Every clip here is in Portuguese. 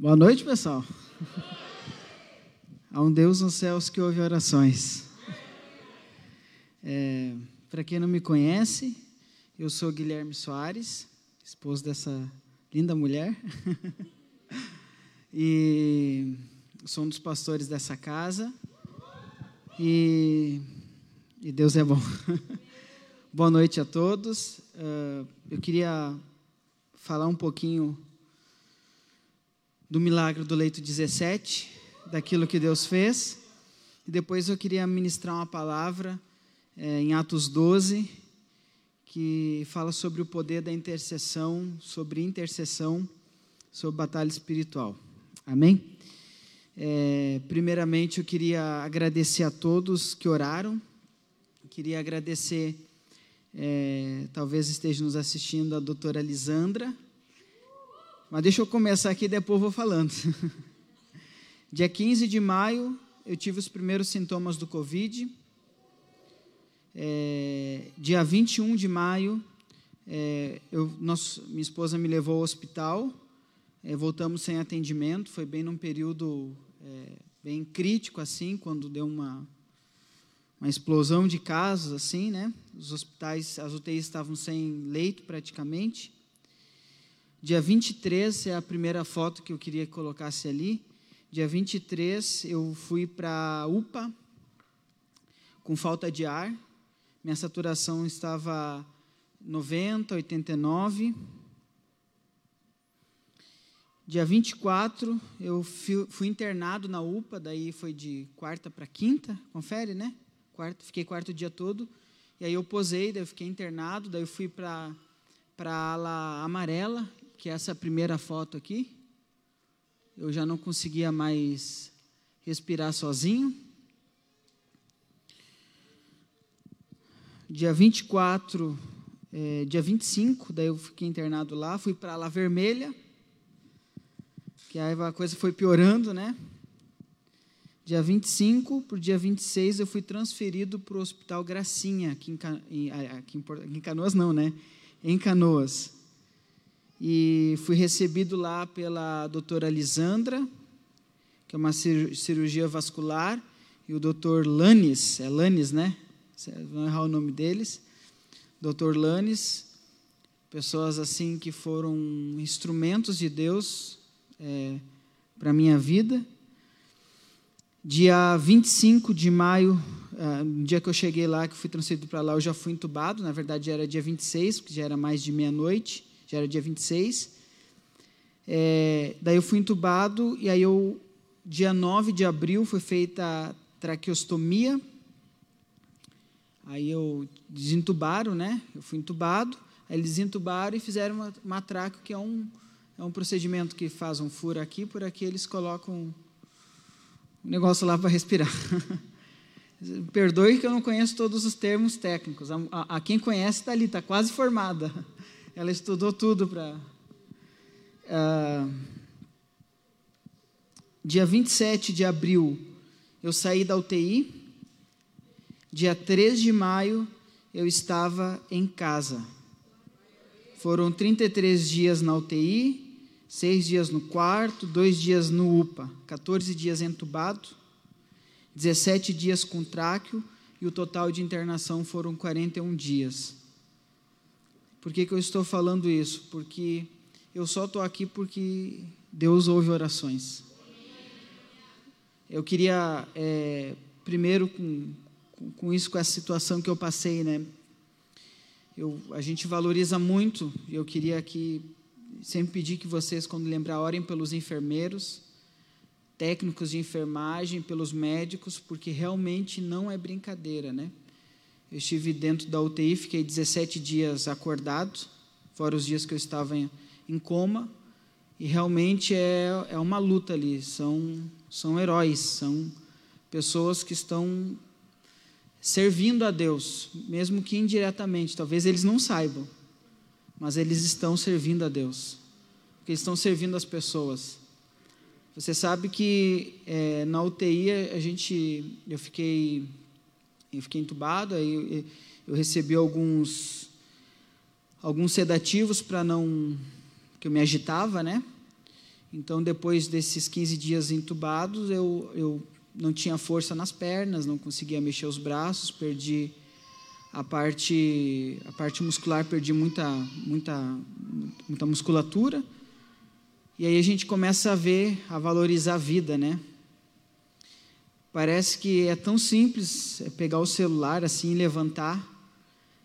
Boa noite, pessoal. Há um Deus nos céus que ouve orações. É, Para quem não me conhece, eu sou Guilherme Soares, esposo dessa linda mulher. e sou um dos pastores dessa casa. E, e Deus é bom. Boa noite a todos. Uh, eu queria falar um pouquinho do milagre do leito 17, daquilo que Deus fez. E depois eu queria ministrar uma palavra é, em Atos 12, que fala sobre o poder da intercessão, sobre intercessão, sobre batalha espiritual. Amém? É, primeiramente, eu queria agradecer a todos que oraram. Queria agradecer, é, talvez esteja nos assistindo, a doutora Lisandra, mas deixa eu começar aqui depois vou falando. Dia 15 de maio, eu tive os primeiros sintomas do Covid. É, dia 21 de maio, é, eu, nosso, minha esposa me levou ao hospital. É, voltamos sem atendimento. Foi bem num período é, bem crítico, assim, quando deu uma, uma explosão de casos, assim, né? Os hospitais, as UTIs estavam sem leito praticamente. Dia 23 é a primeira foto que eu queria que colocasse ali. Dia 23 eu fui para UPA com falta de ar. Minha saturação estava 90, 89. Dia 24 eu fui, fui internado na UPA, daí foi de quarta para quinta, confere, né? Quarto, fiquei quarto dia todo. E aí eu posei, daí eu fiquei internado, daí eu fui para para a ala amarela que essa primeira foto aqui. Eu já não conseguia mais respirar sozinho. Dia 24, é, dia 25, daí eu fiquei internado lá, fui para La Vermelha, que aí a coisa foi piorando, né? Dia 25 para o dia 26 eu fui transferido para o Hospital Gracinha, aqui em, aqui em Canoas não, né? Em Canoas e fui recebido lá pela doutora Lisandra, que é uma cirurgia vascular, e o doutor Lanes, é Lanes, né? Vou errar o nome deles. Doutor Lanes, pessoas assim que foram instrumentos de Deus é, para a minha vida. Dia 25 de maio, uh, no dia que eu cheguei lá, que fui transferido para lá, eu já fui entubado. Na verdade, era dia 26, porque já era mais de meia-noite já era dia 26. É, daí eu fui entubado e aí eu, dia 9 de abril, foi feita a traqueostomia. Aí eu desentubaram, né? Eu fui entubado, aí eles entubaram e fizeram uma, uma que é um, é um procedimento que faz um furo aqui, por aqui eles colocam um negócio lá para respirar. Perdoe que eu não conheço todos os termos técnicos. A, a, a quem conhece está ali, está quase formada. Ela estudou tudo para. Uh, dia 27 de abril, eu saí da UTI. Dia 3 de maio, eu estava em casa. Foram 33 dias na UTI, seis dias no quarto, dois dias no UPA, 14 dias entubado, 17 dias com tráqueo e o total de internação foram 41 dias. Por que, que eu estou falando isso? Porque eu só estou aqui porque Deus ouve orações. Eu queria, é, primeiro, com, com isso, com essa situação que eu passei, né? Eu, a gente valoriza muito, e eu queria que, sempre pedir que vocês, quando lembrar, orem pelos enfermeiros, técnicos de enfermagem, pelos médicos, porque realmente não é brincadeira, né? Eu estive dentro da UTI, fiquei 17 dias acordado, fora os dias que eu estava em, em coma, e realmente é, é uma luta ali. São, são heróis, são pessoas que estão servindo a Deus, mesmo que indiretamente. Talvez eles não saibam, mas eles estão servindo a Deus, porque eles estão servindo as pessoas. Você sabe que é, na UTI a gente, eu fiquei eu fiquei entubado, aí eu, recebi alguns alguns sedativos para não que eu me agitava, né? Então, depois desses 15 dias entubados, eu, eu não tinha força nas pernas, não conseguia mexer os braços, perdi a parte, a parte muscular, perdi muita, muita, muita musculatura. E aí a gente começa a ver, a valorizar a vida, né? Parece que é tão simples é pegar o celular assim e levantar,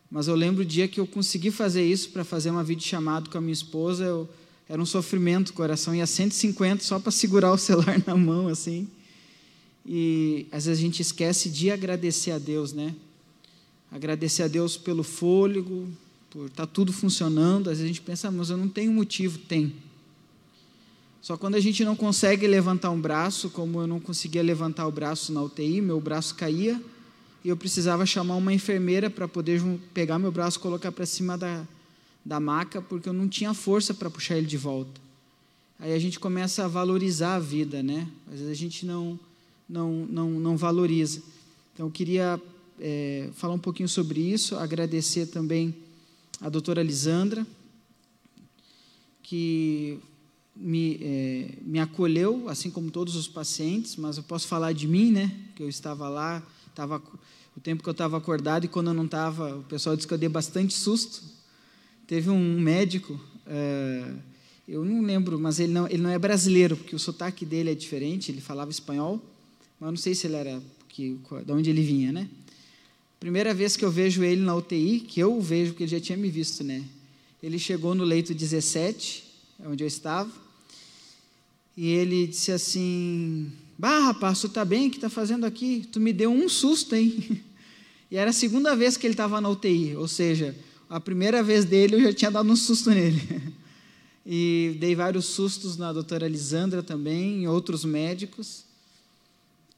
mas eu lembro o dia que eu consegui fazer isso para fazer uma videochamada com a minha esposa, eu, era um sofrimento, o coração ia 150 só para segurar o celular na mão assim. E às vezes a gente esquece de agradecer a Deus, né? Agradecer a Deus pelo fôlego, por estar tá tudo funcionando. Às vezes a gente pensa, ah, mas eu não tenho motivo. Tem. Só quando a gente não consegue levantar um braço, como eu não conseguia levantar o braço na UTI, meu braço caía, e eu precisava chamar uma enfermeira para poder pegar meu braço e colocar para cima da, da maca, porque eu não tinha força para puxar ele de volta. Aí a gente começa a valorizar a vida, né? Às vezes a gente não não, não, não valoriza. Então, eu queria é, falar um pouquinho sobre isso, agradecer também a doutora Lisandra, que me, é, me acolheu, assim como todos os pacientes, mas eu posso falar de mim, né? Que eu estava lá, estava o tempo que eu estava acordado e quando eu não estava, o pessoal disse que eu dei bastante susto. Teve um médico, é, eu não lembro, mas ele não, ele não é brasileiro, porque o sotaque dele é diferente, ele falava espanhol mas não sei se ele era que, de onde ele vinha, né? Primeira vez que eu vejo ele na UTI, que eu vejo, porque ele já tinha me visto, né? Ele chegou no leito 17, onde eu estava, e ele disse assim: Bah, rapaz, tu tá bem? O que tá fazendo aqui? Tu me deu um susto, hein? E era a segunda vez que ele estava na UTI, ou seja, a primeira vez dele eu já tinha dado um susto nele. E dei vários sustos na doutora Lisandra também, em outros médicos.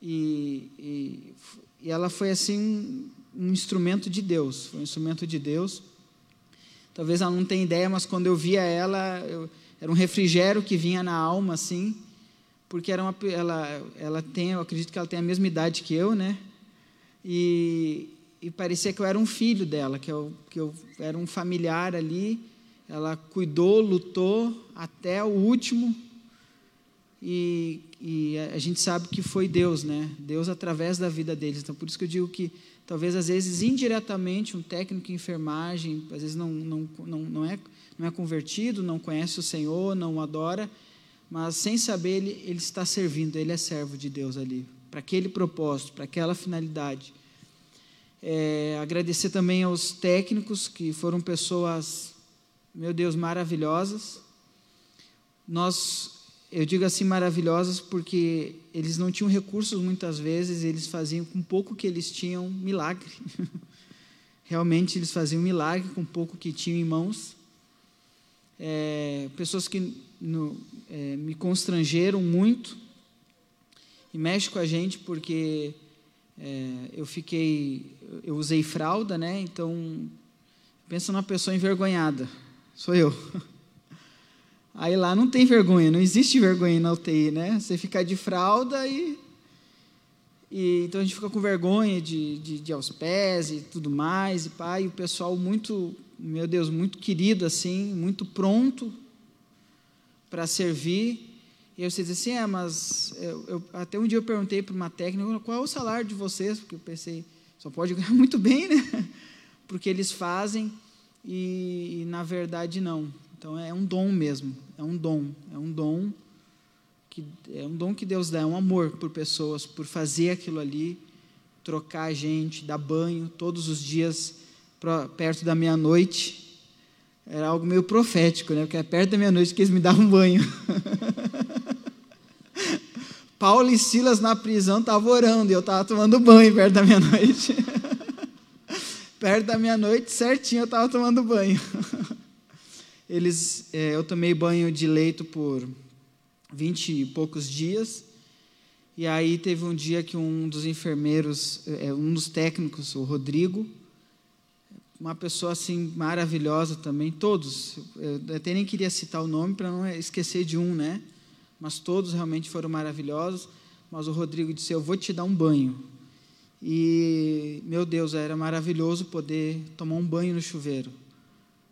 E, e, e ela foi assim um, um instrumento de Deus, foi um instrumento de Deus. Talvez ela não tenha ideia, mas quando eu via ela, eu, era um refrigério que vinha na alma, assim, porque era uma, ela, ela tem, eu acredito que ela tem a mesma idade que eu, né? E, e parecia que eu era um filho dela, que eu, que eu era um familiar ali. Ela cuidou, lutou até o último e, e, a gente sabe que foi Deus, né? Deus através da vida deles. Então, por isso que eu digo que talvez às vezes indiretamente um técnico em enfermagem, às vezes não, não, não, não, é, não é convertido, não conhece o Senhor, não o adora, mas sem saber ele, ele está servindo, ele é servo de Deus ali, para aquele propósito, para aquela finalidade. É, agradecer também aos técnicos que foram pessoas, meu Deus, maravilhosas. Nós eu digo assim maravilhosas porque eles não tinham recursos muitas vezes, eles faziam com pouco que eles tinham milagre. Realmente eles faziam milagre com pouco que tinham em mãos. É, pessoas que no, é, me constrangeram muito e mexe com a gente porque é, eu fiquei, eu usei fralda, né? Então pensa numa pessoa envergonhada, sou eu. Aí lá não tem vergonha, não existe vergonha na UTI, né? Você fica de fralda e. e então a gente fica com vergonha de, de, de aos pés e tudo mais, e pai, o pessoal muito, meu Deus, muito querido assim, muito pronto para servir. E aí você diz assim: é, mas. Eu, eu, até um dia eu perguntei para uma técnica qual é o salário de vocês, porque eu pensei, só pode ganhar muito bem, né? Porque eles fazem e, e na verdade não. Então é um dom mesmo, é um dom, é um dom que é um dom que Deus dá, é um amor por pessoas, por fazer aquilo ali, trocar a gente, dar banho todos os dias perto da meia-noite. Era algo meio profético, né? Porque é perto da meia-noite que eles me davam banho. Paulo e Silas na prisão estavam orando e eu estava tomando banho perto da meia-noite. perto da meia-noite, certinho, eu estava tomando banho. Eles, é, eu tomei banho de leito por vinte e poucos dias. E aí teve um dia que um dos enfermeiros, é, um dos técnicos, o Rodrigo, uma pessoa assim maravilhosa também, todos. Eu até nem queria citar o nome para não esquecer de um, né? Mas todos realmente foram maravilhosos. Mas o Rodrigo disse: Eu vou te dar um banho. E, meu Deus, era maravilhoso poder tomar um banho no chuveiro.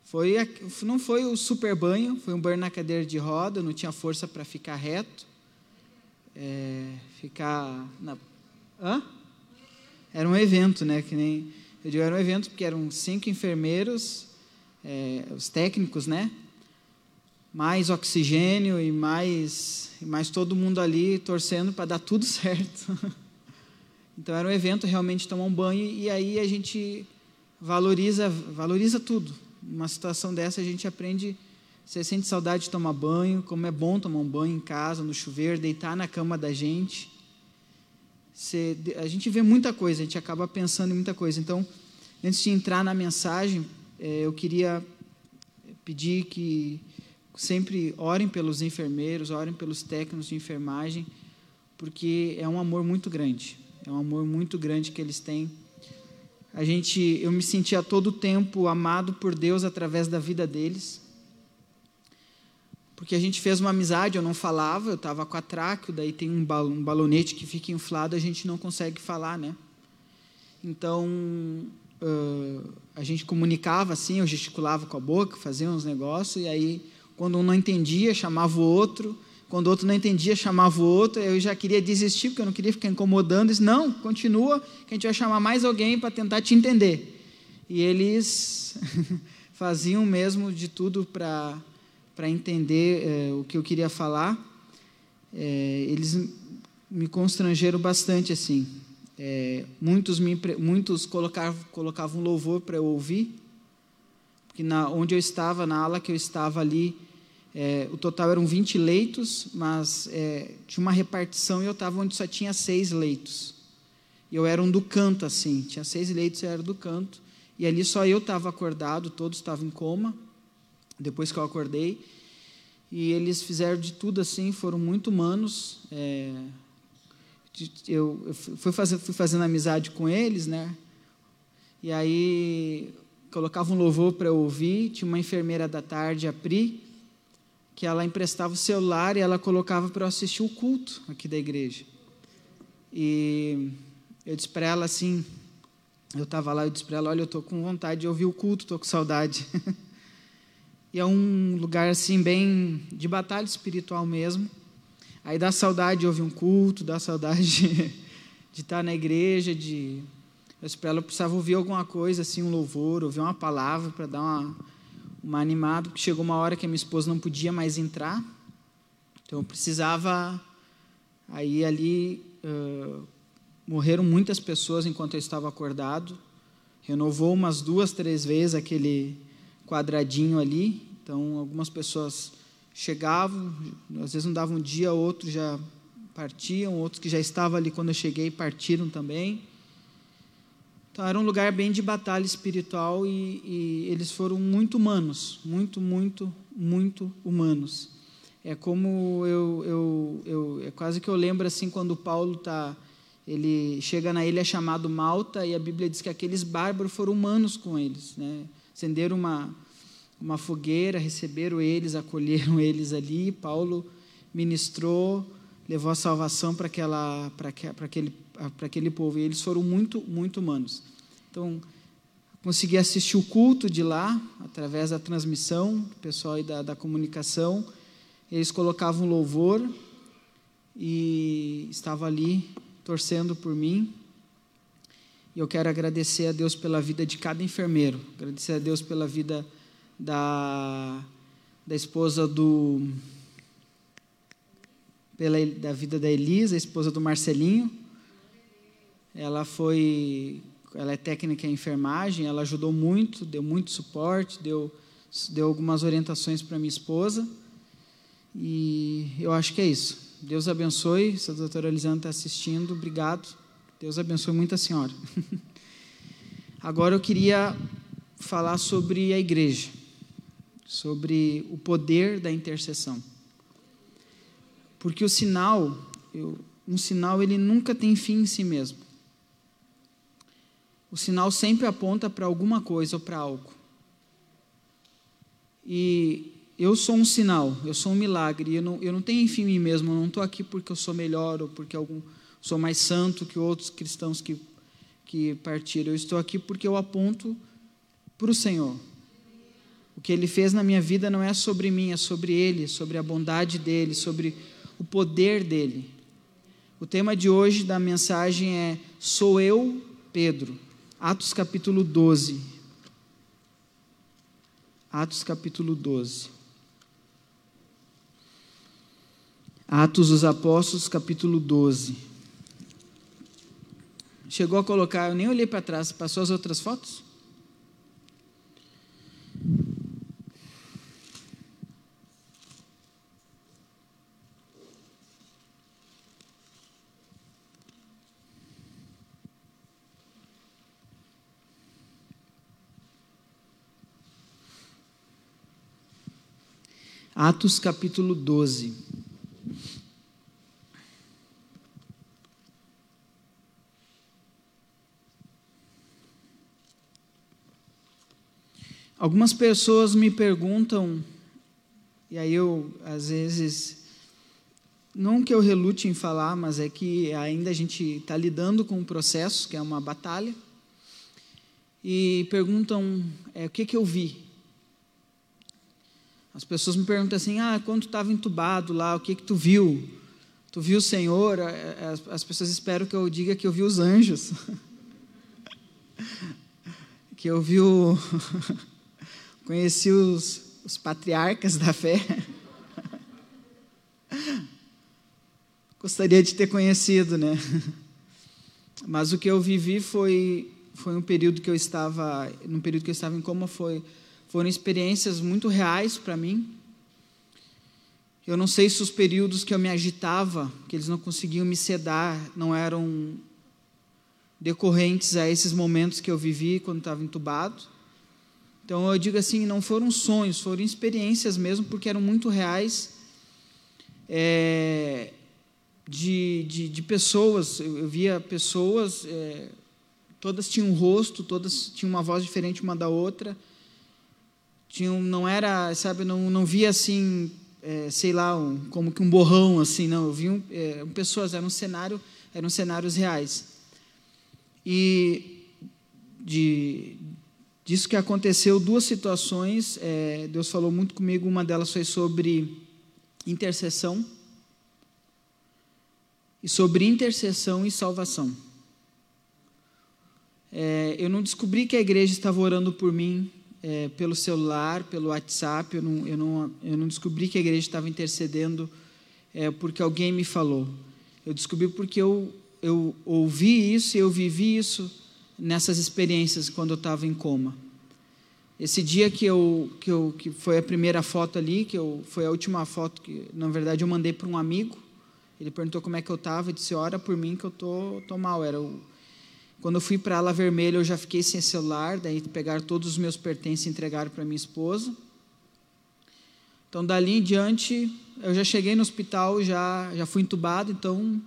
Foi, não foi o super banho, foi um banho na cadeira de roda, não tinha força para ficar reto. É, ficar na. Hã? Era um evento, né? Que nem. Eu digo, era um evento porque eram cinco enfermeiros, é, os técnicos, né? Mais oxigênio e mais, e mais todo mundo ali torcendo para dar tudo certo. Então era um evento realmente tomar um banho e aí a gente valoriza, valoriza tudo. Numa situação dessa a gente aprende, você sente saudade de tomar banho, como é bom tomar um banho em casa, no chuveiro, deitar na cama da gente. Você, a gente vê muita coisa, a gente acaba pensando em muita coisa. Então, antes de entrar na mensagem, é, eu queria pedir que sempre orem pelos enfermeiros, orem pelos técnicos de enfermagem, porque é um amor muito grande. É um amor muito grande que eles têm. A gente, eu me sentia todo o tempo amado por Deus através da vida deles. Porque a gente fez uma amizade, eu não falava, eu estava com a tráqueo, daí tem um, um balonete que fica inflado, a gente não consegue falar, né? Então, uh, a gente comunicava assim, eu gesticulava com a boca, fazia uns negócios, e aí, quando um não entendia, chamava o outro, quando o outro não entendia, chamava o outro, eu já queria desistir, porque eu não queria ficar incomodando. Disse, não, continua, que a gente vai chamar mais alguém para tentar te entender. E eles faziam mesmo de tudo para entender é, o que eu queria falar. É, eles me constrangeram bastante assim. É, muitos me, muitos colocavam, colocavam louvor para eu ouvir, porque na, onde eu estava, na ala que eu estava ali, o total eram 20 leitos, mas tinha uma repartição e eu estava onde só tinha seis leitos. Eu era um do canto, assim, tinha seis leitos eu era do canto. E ali só eu estava acordado, todos estavam em coma, depois que eu acordei. E eles fizeram de tudo assim, foram muito humanos. É, eu, fui, fazer, fui fazendo amizade com eles, né? E aí colocava um louvor para eu ouvir. Tinha uma enfermeira da tarde, a Pri, que ela emprestava o celular e ela colocava para eu assistir o culto aqui da igreja. E eu disse para ela assim, eu estava lá, eu disse para ela, olha, eu estou com vontade de ouvir o culto, estou com saudade. e é um lugar assim bem de batalha espiritual mesmo. Aí dá saudade de ouvir um culto, dá saudade de, estar na igreja, de para ela, eu precisava ouvir alguma coisa assim, um louvor, ouvir uma palavra para dar uma uma animado, porque chegou uma hora que a minha esposa não podia mais entrar, então eu precisava. Aí ali uh, morreram muitas pessoas enquanto eu estava acordado, renovou umas duas, três vezes aquele quadradinho ali, então algumas pessoas chegavam, às vezes não davam um dia, outros já partiam, outros que já estavam ali quando eu cheguei partiram também. Então era um lugar bem de batalha espiritual e, e, eles foram muito humanos, muito, muito, muito humanos. É como eu, eu, eu é quase que eu lembro assim quando Paulo tá, ele chega na ilha chamado Malta e a Bíblia diz que aqueles bárbaros foram humanos com eles, né? Acenderam uma uma fogueira, receberam eles, acolheram eles ali. Paulo ministrou, levou a salvação para aquele para aquele povo. E eles foram muito, muito humanos. Então, consegui assistir o culto de lá, através da transmissão, do pessoal da, da comunicação. Eles colocavam louvor e estava ali torcendo por mim. E eu quero agradecer a Deus pela vida de cada enfermeiro, agradecer a Deus pela vida da, da esposa do. Pela, da vida da Elisa, esposa do Marcelinho, ela foi, ela é técnica em enfermagem, ela ajudou muito, deu muito suporte, deu, deu algumas orientações para minha esposa. E eu acho que é isso. Deus abençoe. Se a doutora Elisana está assistindo, obrigado. Deus abençoe muito a senhora. Agora eu queria falar sobre a igreja, sobre o poder da intercessão. Porque o sinal, eu, um sinal, ele nunca tem fim em si mesmo. O sinal sempre aponta para alguma coisa ou para algo. E eu sou um sinal, eu sou um milagre. Eu não, eu não tenho em mim mesmo, eu não estou aqui porque eu sou melhor ou porque algum, sou mais santo que outros cristãos que, que partiram. Eu estou aqui porque eu aponto para o Senhor. O que ele fez na minha vida não é sobre mim, é sobre ele, sobre a bondade dele, sobre o poder dele. O tema de hoje da mensagem é Sou eu, Pedro. Atos capítulo 12. Atos capítulo 12. Atos dos Apóstolos, capítulo 12. Chegou a colocar, eu nem olhei para trás, passou as outras fotos? Atos capítulo 12. Algumas pessoas me perguntam, e aí eu, às vezes, não que eu relute em falar, mas é que ainda a gente está lidando com um processo, que é uma batalha, e perguntam é, o que, que eu vi. As pessoas me perguntam assim: ah, quando tu estava entubado lá, o que que tu viu? Tu viu o Senhor? As, as pessoas esperam que eu diga que eu vi os anjos. que eu vi o. Conheci os, os patriarcas da fé. Gostaria de ter conhecido, né? Mas o que eu vivi foi foi um período que eu estava, num período que eu estava em coma foi foram experiências muito reais para mim. Eu não sei se os períodos que eu me agitava, que eles não conseguiam me sedar, não eram decorrentes a esses momentos que eu vivi quando estava entubado. Então eu digo assim, não foram sonhos, foram experiências mesmo, porque eram muito reais. É, de, de, de, pessoas, eu via pessoas, é, todas tinham um rosto, todas tinham uma voz diferente uma da outra tinha um, não era, sabe, não, não via assim, é, sei lá, um, como que um borrão assim, não, eu vi um, é, pessoas, era um cenário, eram cenários reais. E de disso que aconteceu duas situações, é, Deus falou muito comigo, uma delas foi sobre intercessão e sobre intercessão e salvação. É, eu não descobri que a igreja estava orando por mim é, pelo celular, pelo WhatsApp. Eu não, eu não, eu não descobri que a igreja estava intercedendo é, porque alguém me falou. Eu descobri porque eu, eu ouvi isso eu vivi isso nessas experiências quando eu estava em coma. Esse dia que eu, que eu que foi a primeira foto ali, que eu foi a última foto que na verdade eu mandei para um amigo. Ele perguntou como é que eu estava, e disse: "Ora por mim que eu tô, tô mal". Era o quando eu fui para a ala vermelha, eu já fiquei sem celular, daí pegaram todos os meus pertences e entregaram para minha esposa. Então, dali em diante, eu já cheguei no hospital, já, já fui entubado, então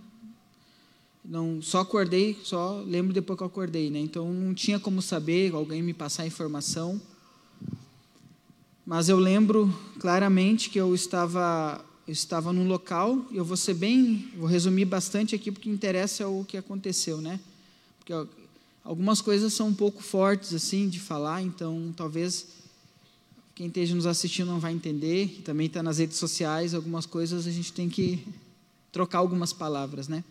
não só acordei, só lembro depois que eu acordei, né? Então não tinha como saber, alguém me passar a informação. Mas eu lembro claramente que eu estava eu estava num local, e eu vou ser bem, vou resumir bastante aqui porque interessa o que aconteceu, né? porque algumas coisas são um pouco fortes assim de falar, então talvez quem esteja nos assistindo não vai entender, e também está nas redes sociais, algumas coisas a gente tem que trocar algumas palavras, né?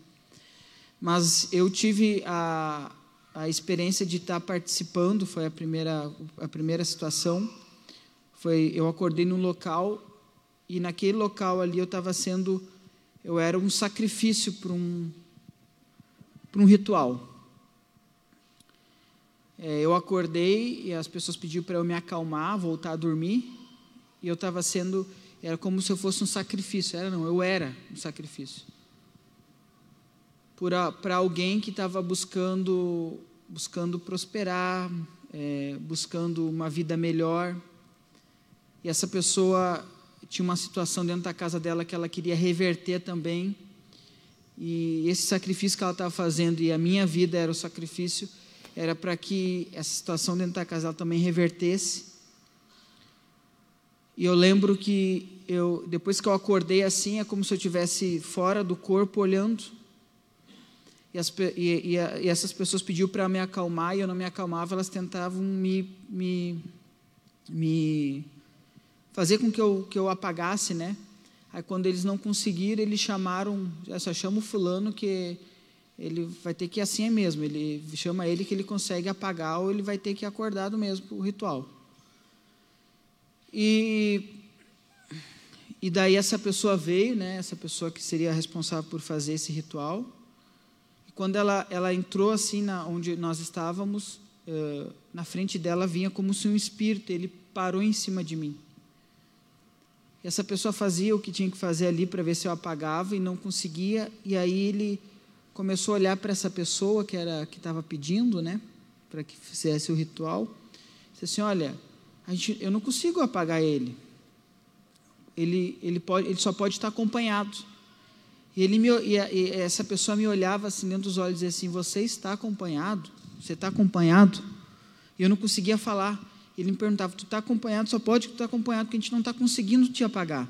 Mas eu tive a, a experiência de estar participando, foi a primeira, a primeira situação, foi eu acordei num local e naquele local ali eu estava sendo, eu era um sacrifício para um, para um ritual. É, eu acordei e as pessoas pediram para eu me acalmar, voltar a dormir, e eu estava sendo, era como se eu fosse um sacrifício, era não, eu era um sacrifício. Para alguém que estava buscando, buscando prosperar, é, buscando uma vida melhor, e essa pessoa tinha uma situação dentro da casa dela que ela queria reverter também, e esse sacrifício que ela estava fazendo, e a minha vida era o sacrifício, era para que essa situação dentro da casa também revertesse. E eu lembro que eu, depois que eu acordei assim, é como se eu estivesse fora do corpo olhando. E, as, e, e, e essas pessoas pediam para me acalmar e eu não me acalmava, elas tentavam me, me, me fazer com que eu, que eu apagasse, né? Aí quando eles não conseguiram, eles chamaram, só chama o fulano que ele vai ter que ir assim mesmo, ele chama ele que ele consegue apagar ou ele vai ter que ir acordado mesmo o ritual. E, e daí essa pessoa veio, né, essa pessoa que seria responsável por fazer esse ritual, quando ela, ela entrou assim na, onde nós estávamos, uh, na frente dela vinha como se um espírito, ele parou em cima de mim. Essa pessoa fazia o que tinha que fazer ali para ver se eu apagava e não conseguia, e aí ele começou a olhar para essa pessoa que era que estava pedindo, né, para que fizesse o ritual. Disse assim: Olha, gente, eu não consigo apagar ele. Ele, ele, pode, ele só pode estar acompanhado. E, ele me, e, e essa pessoa me olhava assim dentro dos olhos e dizia assim: Você está acompanhado? Você está acompanhado? E eu não conseguia falar. Ele me perguntava: Tu está acompanhado? Só pode que tu está acompanhado, porque a gente não está conseguindo te apagar.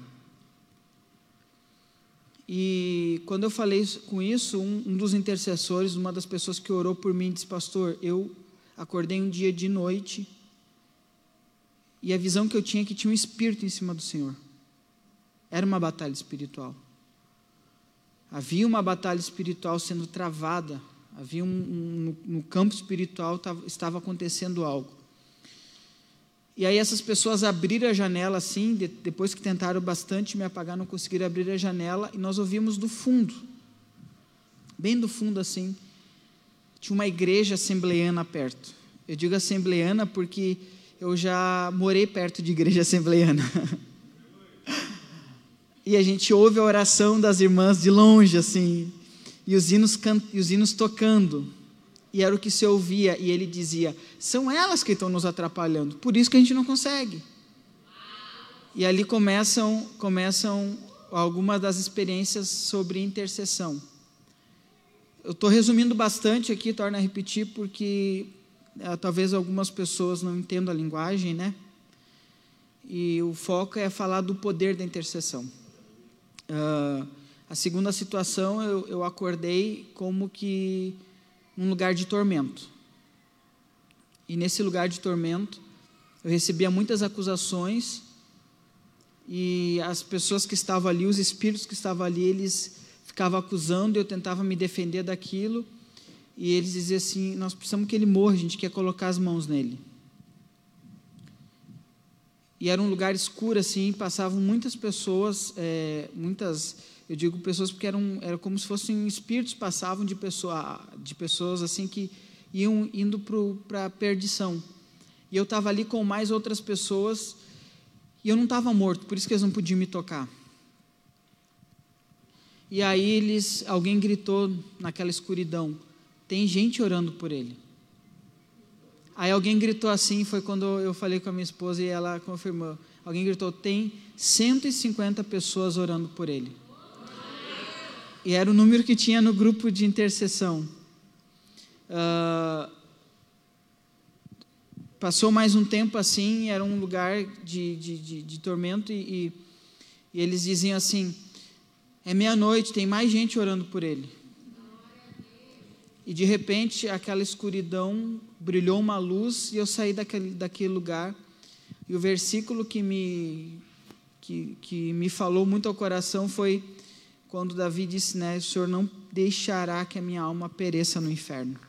E quando eu falei com isso, um, um, dos intercessores, uma das pessoas que orou por mim, disse: Pastor, eu acordei um dia de noite e a visão que eu tinha é que tinha um espírito em cima do Senhor. Era uma batalha espiritual. Havia uma batalha espiritual sendo travada. Havia um, um no campo espiritual estava acontecendo algo. E aí essas pessoas abriram a janela assim, de, depois que tentaram bastante me apagar, não conseguiram abrir a janela, e nós ouvimos do fundo, bem do fundo assim, tinha uma igreja assembleiana perto. Eu digo assembleiana porque eu já morei perto de igreja assembleiana. E a gente ouve a oração das irmãs de longe, assim, e os hinos, can... e os hinos tocando e era o que se ouvia, e ele dizia: são elas que estão nos atrapalhando, por isso que a gente não consegue. E ali começam, começam algumas das experiências sobre intercessão. Eu estou resumindo bastante aqui, torna a repetir, porque é, talvez algumas pessoas não entendam a linguagem, né? E o foco é falar do poder da intercessão. Uh, a segunda situação, eu, eu acordei como que num lugar de tormento. E nesse lugar de tormento, eu recebia muitas acusações e as pessoas que estavam ali, os espíritos que estavam ali, eles ficavam acusando eu tentava me defender daquilo. E eles diziam assim: Nós precisamos que ele morra, a gente quer colocar as mãos nele. E era um lugar escuro assim, passavam muitas pessoas, é, muitas eu digo pessoas porque eram era como se fossem espíritos passavam de pessoa de pessoas assim que iam indo para a perdição. E eu estava ali com mais outras pessoas e eu não estava morto, por isso que eles não podiam me tocar. E aí eles, alguém gritou naquela escuridão: tem gente orando por ele. Aí alguém gritou assim, foi quando eu falei com a minha esposa e ela confirmou. Alguém gritou: tem 150 pessoas orando por ele. E era o número que tinha no grupo de intercessão. Uh, passou mais um tempo assim, era um lugar de, de, de, de tormento, e, e, eles diziam assim: é meia-noite, tem mais gente orando por ele. E de repente, aquela escuridão brilhou uma luz, e eu saí daquele, daquele lugar. E o versículo que me, que, que me falou muito ao coração foi quando Davi disse, né, o Senhor não deixará que a minha alma pereça no inferno.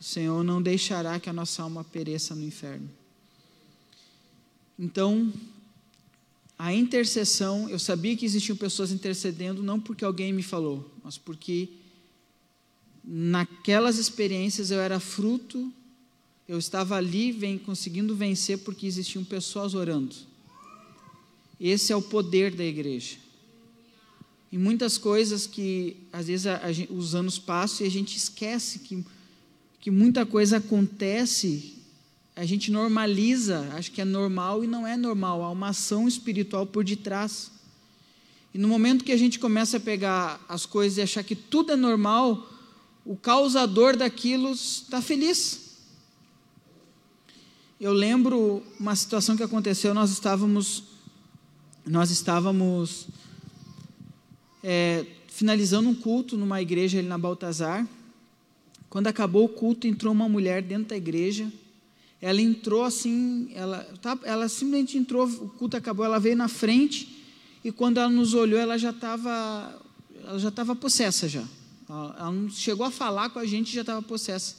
O Senhor não deixará que a nossa alma pereça no inferno. Então, a intercessão, eu sabia que existiam pessoas intercedendo, não porque alguém me falou, mas porque naquelas experiências eu era fruto, eu estava ali vem, conseguindo vencer porque existiam pessoas orando. Esse é o poder da igreja em muitas coisas que às vezes a, a, os anos passam e a gente esquece que, que muita coisa acontece, a gente normaliza, acho que é normal e não é normal, há uma ação espiritual por detrás. E no momento que a gente começa a pegar as coisas e achar que tudo é normal, o causador daquilo está feliz. Eu lembro uma situação que aconteceu, nós estávamos nós estávamos é, finalizando um culto numa igreja ali na Baltazar. Quando acabou o culto, entrou uma mulher dentro da igreja. ela entrou assim, ela, tá, ela simplesmente entrou, o culto acabou, ela veio na frente e quando ela nos olhou, ela já estava, ela já estava possessa já. Ela, não chegou a falar com a gente, já estava possessa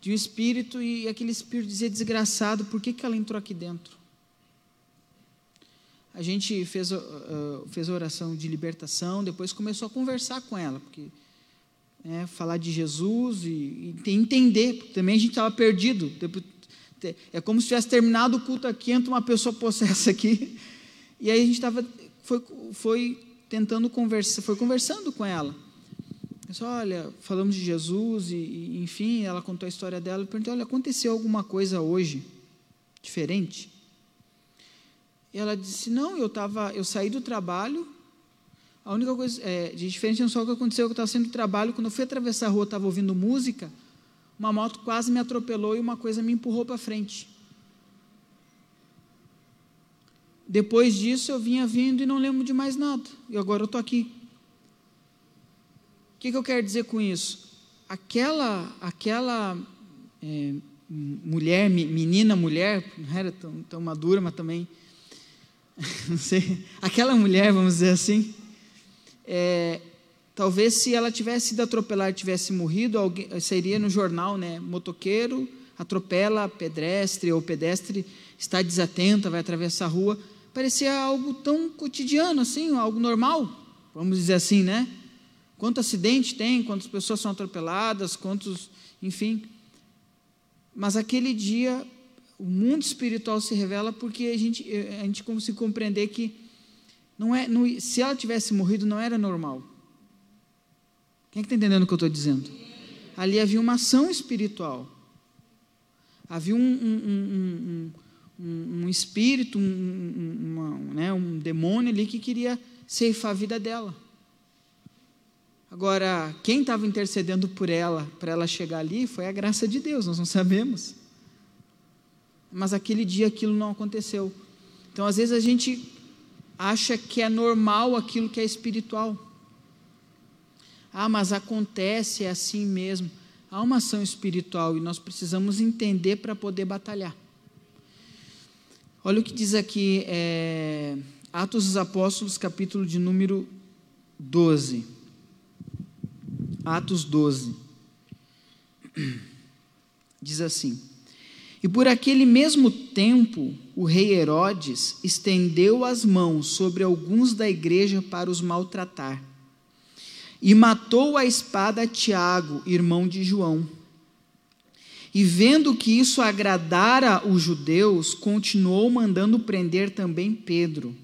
de um espírito e aquele espírito dizia desgraçado, por que, que ela entrou aqui dentro? A gente fez, uh, fez a oração de libertação, depois começou a conversar com ela, porque é, falar de Jesus e, e entender, porque também a gente estava perdido. É como se tivesse terminado o culto aqui, entra uma pessoa possessa aqui. E aí a gente estava, foi, foi tentando conversar, foi conversando com ela. Disse, olha, falamos de Jesus e, e, enfim, ela contou a história dela. Eu perguntei, olha, aconteceu alguma coisa hoje diferente? E ela disse, não, eu tava, eu saí do trabalho. A única coisa é, de diferente não só o que aconteceu, que eu estava saindo do trabalho, quando eu fui atravessar a rua, estava ouvindo música uma moto quase me atropelou e uma coisa me empurrou para frente. Depois disso, eu vinha vindo e não lembro de mais nada. E agora eu estou aqui. O que, que, eu quero dizer com isso? Aquela, aquela é, mulher, menina mulher, não era tão, tão madura, mas também, não sei, aquela mulher, vamos dizer assim, é, Talvez se ela tivesse sido atropelada tivesse morrido, alguém, seria no jornal, né? Motoqueiro atropela pedestre ou pedestre está desatenta, vai atravessar a rua. Parecia algo tão cotidiano assim, algo normal, vamos dizer assim, né? Quanto acidente tem, quantas pessoas são atropeladas, quantos, enfim. Mas aquele dia o mundo espiritual se revela porque a gente a gente consegue compreender que não é, não, se ela tivesse morrido não era normal. Quem é está entendendo o que eu estou dizendo? Ali havia uma ação espiritual. Havia um, um, um, um espírito, uma, né, um demônio ali que queria ceifar a vida dela. Agora, quem estava intercedendo por ela, para ela chegar ali, foi a graça de Deus, nós não sabemos. Mas aquele dia aquilo não aconteceu. Então, às vezes, a gente acha que é normal aquilo que é espiritual. Ah, mas acontece é assim mesmo. Há uma ação espiritual e nós precisamos entender para poder batalhar. Olha o que diz aqui, é, Atos dos Apóstolos, capítulo de número 12. Atos 12. Diz assim: E por aquele mesmo tempo, o rei Herodes estendeu as mãos sobre alguns da igreja para os maltratar e matou a espada Tiago, irmão de João. E vendo que isso agradara os judeus, continuou mandando prender também Pedro.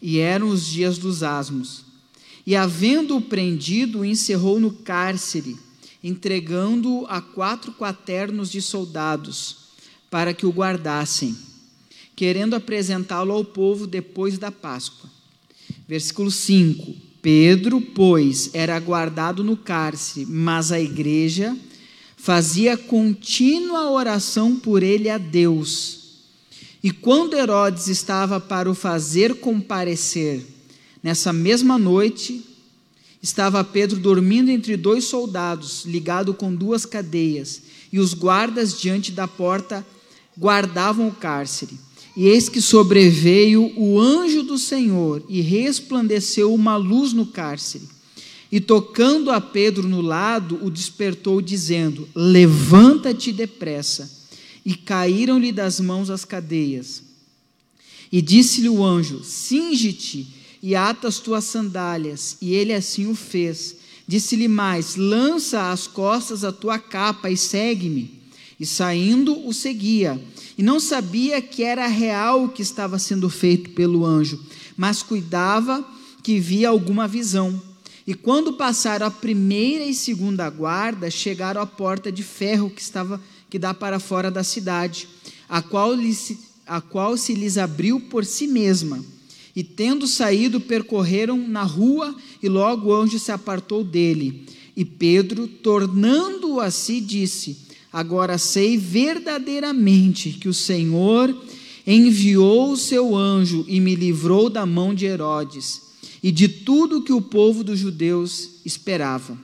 E eram os dias dos asmos. E havendo-o prendido, encerrou no cárcere, entregando-o a quatro quaternos de soldados, para que o guardassem, querendo apresentá-lo ao povo depois da Páscoa. Versículo 5 Pedro, pois, era guardado no cárcere, mas a igreja fazia contínua oração por ele a Deus. E quando Herodes estava para o fazer comparecer, nessa mesma noite, estava Pedro dormindo entre dois soldados, ligado com duas cadeias, e os guardas diante da porta guardavam o cárcere. E eis que sobreveio o anjo do Senhor e resplandeceu uma luz no cárcere. E tocando a Pedro no lado, o despertou, dizendo: Levanta-te depressa. E caíram-lhe das mãos as cadeias. E disse-lhe o anjo: Singe-te e ata as tuas sandálias. E ele assim o fez. Disse-lhe mais: Lança às costas a tua capa e segue-me. E saindo, o seguia e não sabia que era real o que estava sendo feito pelo anjo, mas cuidava que via alguma visão. E quando passaram a primeira e segunda guarda, chegaram à porta de ferro que estava que dá para fora da cidade, a qual, a qual se lhes abriu por si mesma. E tendo saído, percorreram na rua, e logo o anjo se apartou dele. E Pedro, tornando-o a si, disse: Agora sei verdadeiramente que o Senhor enviou o seu anjo e me livrou da mão de Herodes e de tudo que o povo dos judeus esperava.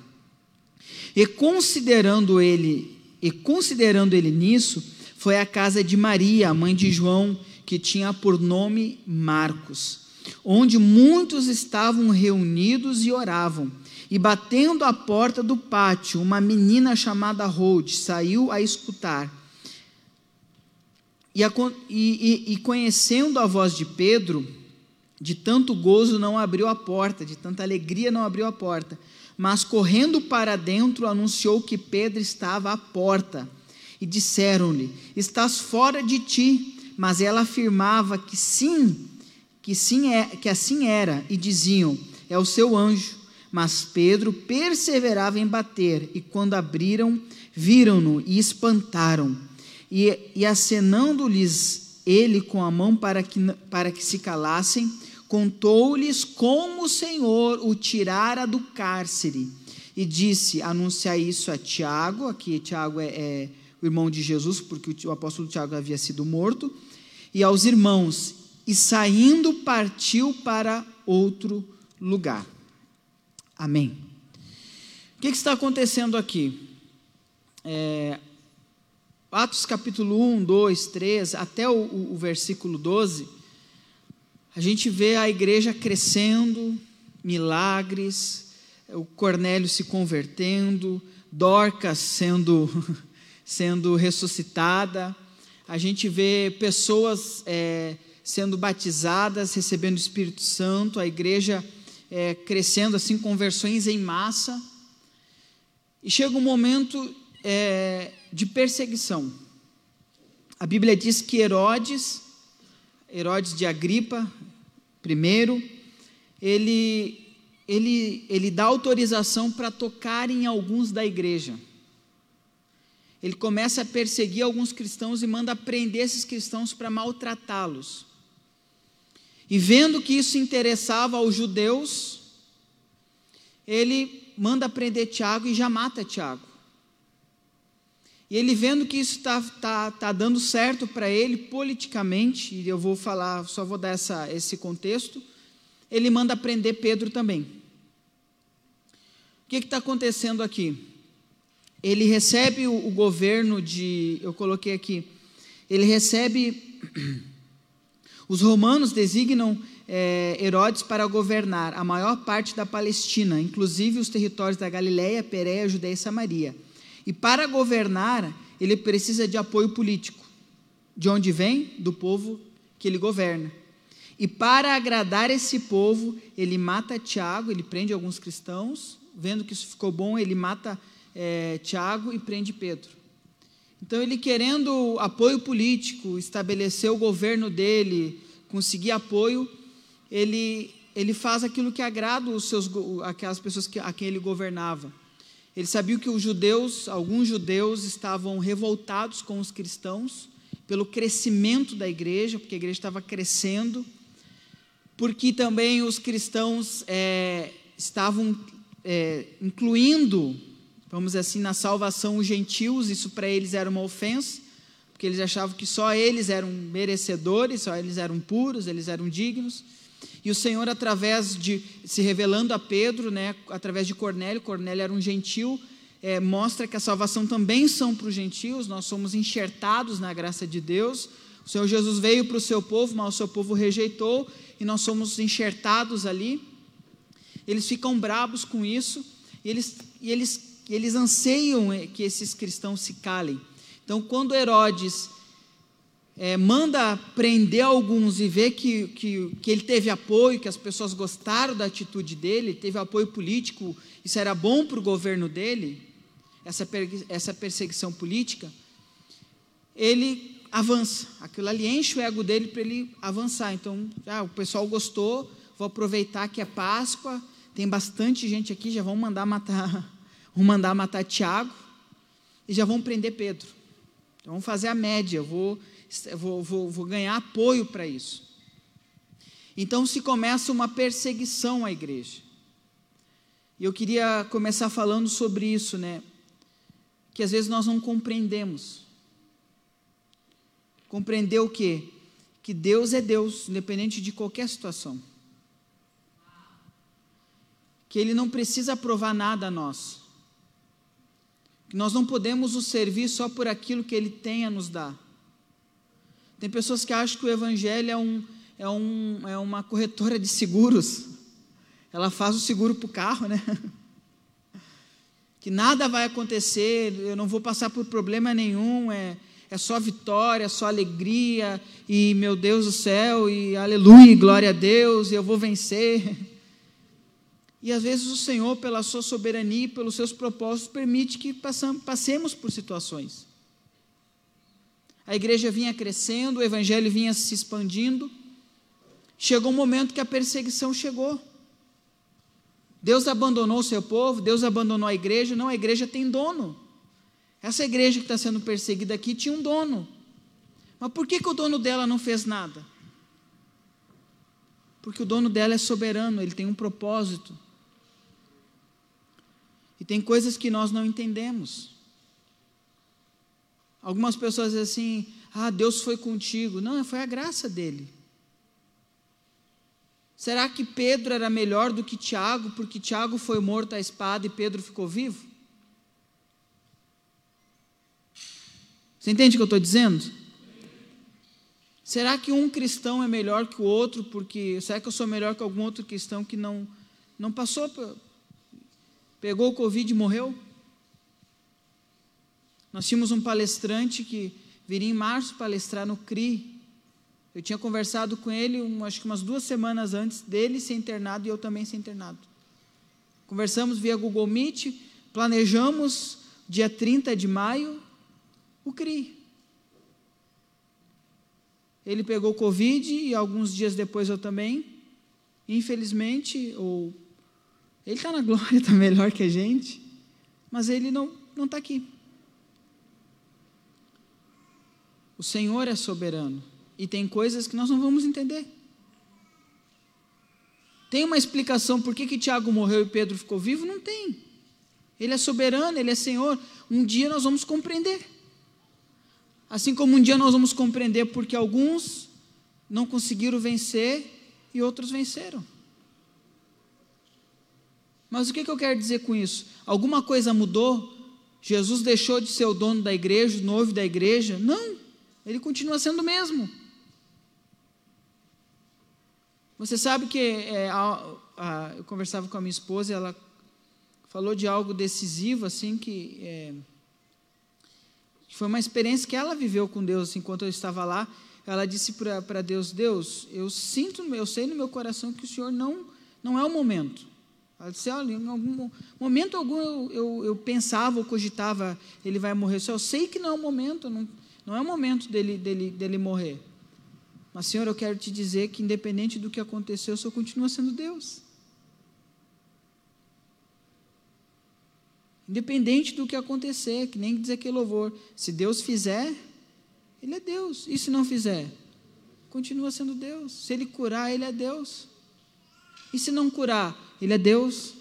E considerando ele, e considerando ele nisso, foi à casa de Maria, a mãe de João, que tinha por nome Marcos, onde muitos estavam reunidos e oravam. E batendo à porta do pátio, uma menina chamada Rode saiu a escutar. E, a, e, e, e conhecendo a voz de Pedro, de tanto gozo não abriu a porta, de tanta alegria não abriu a porta, mas correndo para dentro anunciou que Pedro estava à porta. E disseram-lhe: Estás fora de ti. Mas ela afirmava que sim, que sim é, que assim era, e diziam: É o seu anjo. Mas Pedro perseverava em bater, e quando abriram, viram-no e espantaram. E, e acenando-lhes ele com a mão para que, para que se calassem, contou-lhes como o Senhor o tirara do cárcere. E disse: Anunciar isso a Tiago, aqui Tiago é, é o irmão de Jesus, porque o apóstolo Tiago havia sido morto, e aos irmãos, e saindo partiu para outro lugar. Amém. O que, que está acontecendo aqui? É, Atos capítulo 1, 2, 3, até o, o, o versículo 12, a gente vê a igreja crescendo, milagres, o Cornélio se convertendo, Dorcas sendo, sendo ressuscitada, a gente vê pessoas é, sendo batizadas, recebendo o Espírito Santo, a igreja é, crescendo assim, conversões em massa. E chega um momento é, de perseguição. A Bíblia diz que Herodes, Herodes de Agripa, primeiro, ele, ele, ele dá autorização para tocar em alguns da igreja. Ele começa a perseguir alguns cristãos e manda prender esses cristãos para maltratá-los. E vendo que isso interessava aos judeus, ele manda prender Tiago e já mata Tiago. E ele vendo que isso está tá, tá dando certo para ele politicamente, e eu vou falar, só vou dar essa, esse contexto, ele manda prender Pedro também. O que está acontecendo aqui? Ele recebe o, o governo de, eu coloquei aqui, ele recebe Os romanos designam é, Herodes para governar a maior parte da Palestina, inclusive os territórios da Galiléia, Pérea, Judéia e Samaria. E para governar, ele precisa de apoio político. De onde vem? Do povo que ele governa. E para agradar esse povo, ele mata Tiago, ele prende alguns cristãos, vendo que isso ficou bom, ele mata é, Tiago e prende Pedro. Então, ele querendo apoio político, estabelecer o governo dele, conseguir apoio, ele, ele faz aquilo que agrada os seus, aquelas pessoas que, a quem ele governava. Ele sabia que os judeus, alguns judeus, estavam revoltados com os cristãos pelo crescimento da igreja, porque a igreja estava crescendo, porque também os cristãos é, estavam é, incluindo vamos assim, na salvação os gentios, isso para eles era uma ofensa, porque eles achavam que só eles eram merecedores, só eles eram puros, eles eram dignos. E o Senhor, através de se revelando a Pedro, né, através de Cornélio, Cornélio era um gentil, é, mostra que a salvação também são para os gentios, nós somos enxertados na graça de Deus. O Senhor Jesus veio para o seu povo, mas o seu povo rejeitou, e nós somos enxertados ali. Eles ficam brabos com isso, e eles, e eles e eles anseiam eh, que esses cristãos se calem. Então, quando Herodes é, manda prender alguns e vê que, que, que ele teve apoio, que as pessoas gostaram da atitude dele, teve apoio político, isso era bom para o governo dele, essa, essa perseguição política, ele avança. Aquilo ali enche o ego dele para ele avançar. Então, o pessoal gostou, vou aproveitar que é Páscoa, tem bastante gente aqui, já vão mandar matar vão mandar matar Tiago e já vão prender Pedro. Então, vamos fazer a média, vou, vou, vou, vou ganhar apoio para isso. Então se começa uma perseguição à igreja. E eu queria começar falando sobre isso, né? Que às vezes nós não compreendemos. Compreender o quê? Que Deus é Deus, independente de qualquer situação. Que Ele não precisa provar nada a nós que nós não podemos o servir só por aquilo que Ele tem a nos dar. Tem pessoas que acham que o Evangelho é, um, é, um, é uma corretora de seguros. Ela faz o seguro para o carro, né? Que nada vai acontecer, eu não vou passar por problema nenhum, é, é só vitória, é só alegria, e meu Deus do céu, e aleluia, glória a Deus, eu vou vencer. E às vezes o Senhor, pela sua soberania e pelos seus propósitos, permite que passemos por situações. A igreja vinha crescendo, o evangelho vinha se expandindo. Chegou um momento que a perseguição chegou. Deus abandonou o seu povo, Deus abandonou a igreja. Não, a igreja tem dono. Essa igreja que está sendo perseguida aqui tinha um dono. Mas por que, que o dono dela não fez nada? Porque o dono dela é soberano, ele tem um propósito. E tem coisas que nós não entendemos. Algumas pessoas dizem assim: ah, Deus foi contigo. Não, foi a graça dele. Será que Pedro era melhor do que Tiago, porque Tiago foi morto à espada e Pedro ficou vivo? Você entende o que eu estou dizendo? Será que um cristão é melhor que o outro, porque será que eu sou melhor que algum outro cristão que não, não passou pegou o Covid e morreu. Nós tínhamos um palestrante que viria em março palestrar no CRI. Eu tinha conversado com ele, um, acho que umas duas semanas antes dele ser internado e eu também ser internado. Conversamos via Google Meet, planejamos dia 30 de maio o CRI. Ele pegou Covid e alguns dias depois eu também. Infelizmente, ou ele está na glória, está melhor que a gente, mas ele não está aqui. O Senhor é soberano e tem coisas que nós não vamos entender. Tem uma explicação por que, que Tiago morreu e Pedro ficou vivo? Não tem. Ele é soberano, ele é Senhor. Um dia nós vamos compreender. Assim como um dia nós vamos compreender porque alguns não conseguiram vencer e outros venceram. Mas o que, eu quero dizer com isso? Alguma coisa mudou? Jesus deixou de ser o dono da igreja, o noivo da igreja? Não, ele continua sendo o mesmo. Você sabe que é, a, a, eu conversava com a minha esposa, ela falou de algo decisivo, assim, que é, foi uma experiência que ela viveu com Deus assim, enquanto eu estava lá. Ela disse para Deus: Deus, eu sinto, eu sei no meu coração que o Senhor não, não é o momento. Ela disse, olha, em algum momento algum eu, eu, eu pensava ou cogitava, ele vai morrer. Eu sei que não é o momento, não, não é o momento dele, dele, dele morrer. Mas, Senhor, eu quero te dizer que, independente do que aconteceu, o Senhor continua sendo Deus. Independente do que acontecer, que nem dizer que louvor. Se Deus fizer, Ele é Deus. E se não fizer? Continua sendo Deus. Se Ele curar, Ele é Deus. E se não curar, Ele é Deus.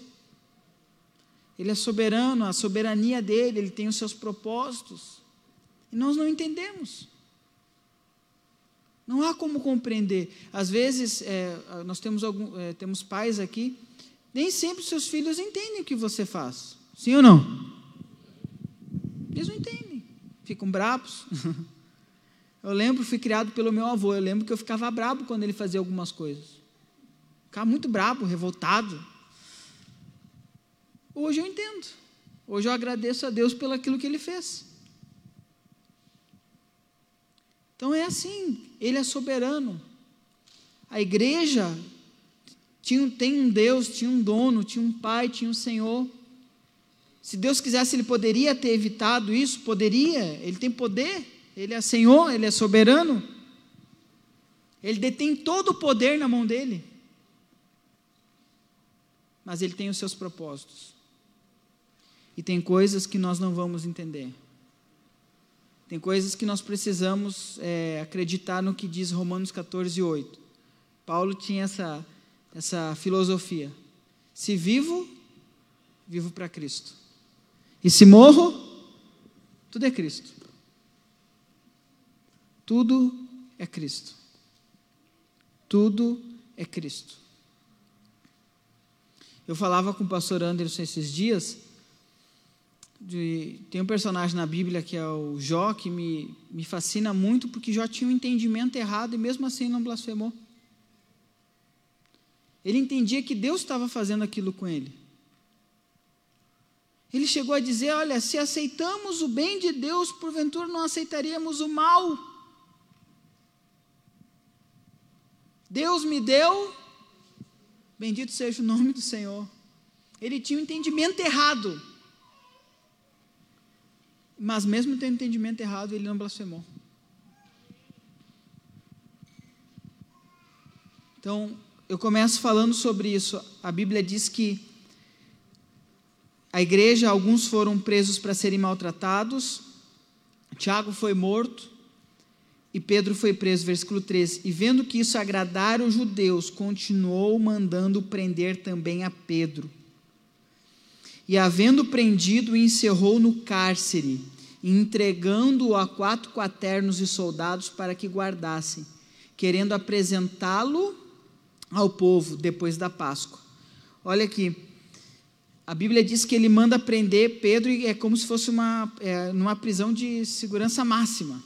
Ele é soberano, a soberania dele, ele tem os seus propósitos. E nós não entendemos. Não há como compreender. Às vezes, é, nós temos, algum, é, temos pais aqui, nem sempre seus filhos entendem o que você faz. Sim ou não? Eles não entendem. Ficam bravos. Eu lembro, fui criado pelo meu avô. Eu lembro que eu ficava bravo quando ele fazia algumas coisas. Ficava muito bravo, revoltado. Hoje eu entendo. Hoje eu agradeço a Deus pelo aquilo que Ele fez. Então é assim, Ele é soberano. A igreja tinha, tem um Deus, tinha um dono, tinha um pai, tinha um Senhor. Se Deus quisesse, Ele poderia ter evitado isso, poderia, Ele tem poder, Ele é Senhor, Ele é soberano. Ele detém todo o poder na mão dele mas ele tem os seus propósitos. E tem coisas que nós não vamos entender. Tem coisas que nós precisamos é, acreditar no que diz Romanos 14, 8. Paulo tinha essa, essa filosofia. Se vivo, vivo para Cristo. E se morro, tudo é Cristo. Tudo é Cristo. Tudo é Cristo. Eu falava com o pastor Anderson esses dias de, tem um personagem na Bíblia que é o Jó, que me, me fascina muito, porque Jó tinha um entendimento errado e mesmo assim não blasfemou. Ele entendia que Deus estava fazendo aquilo com ele. Ele chegou a dizer: Olha, se aceitamos o bem de Deus, porventura não aceitaríamos o mal. Deus me deu, bendito seja o nome do Senhor. Ele tinha um entendimento errado. Mas mesmo tendo entendimento errado, ele não blasfemou. Então, eu começo falando sobre isso. A Bíblia diz que a igreja, alguns foram presos para serem maltratados, Tiago foi morto e Pedro foi preso. Versículo 13. E vendo que isso agradara os judeus, continuou mandando prender também a Pedro e, havendo prendido, encerrou no cárcere, entregando-o a quatro quaternos e soldados para que guardassem, querendo apresentá-lo ao povo depois da Páscoa. Olha aqui, a Bíblia diz que ele manda prender Pedro e é como se fosse uma, é, numa prisão de segurança máxima.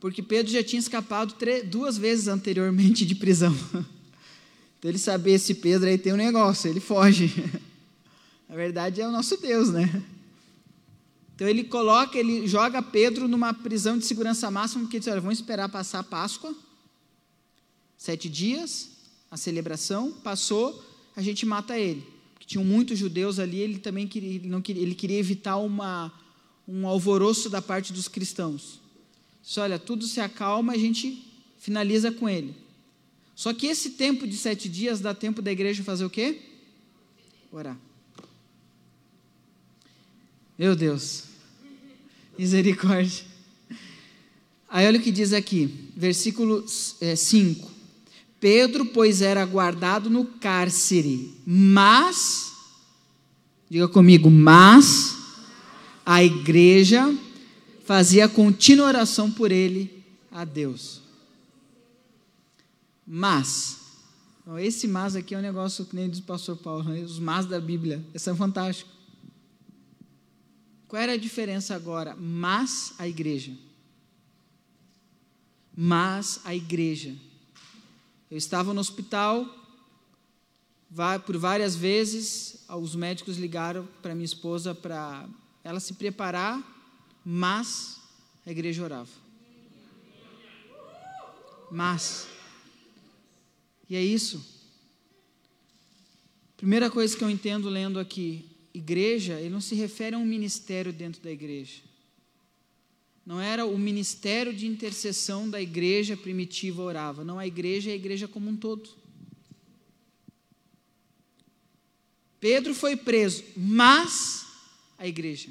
Porque Pedro já tinha escapado três, duas vezes anteriormente de prisão. Então ele sabia, esse Pedro aí tem um negócio, ele foge. Na verdade é o nosso Deus, né? Então ele coloca, ele joga Pedro numa prisão de segurança máxima, porque diz, olha, vamos esperar passar a Páscoa, sete dias, a celebração, passou, a gente mata ele. Porque tinham muitos judeus ali, ele também queria, ele não queria, ele queria evitar uma, um alvoroço da parte dos cristãos. Disse, olha, tudo se acalma, a gente finaliza com ele. Só que esse tempo de sete dias dá tempo da igreja fazer o quê? Orar. Meu Deus. Misericórdia. Aí olha o que diz aqui, versículo 5. É, Pedro, pois, era guardado no cárcere, mas, diga comigo, mas a igreja fazia contínua oração por ele a Deus. Mas, esse mas aqui é um negócio que nem diz o pastor Paulo, né? os mas da Bíblia, esse é fantástico. Qual era a diferença agora? Mas a igreja. Mas a igreja. Eu estava no hospital, por várias vezes, os médicos ligaram para minha esposa para ela se preparar, mas a igreja orava. Mas. E é isso. Primeira coisa que eu entendo lendo aqui, igreja, ele não se refere a um ministério dentro da igreja. Não era o ministério de intercessão da igreja primitiva orava. Não, a igreja é a igreja como um todo. Pedro foi preso, mas a igreja.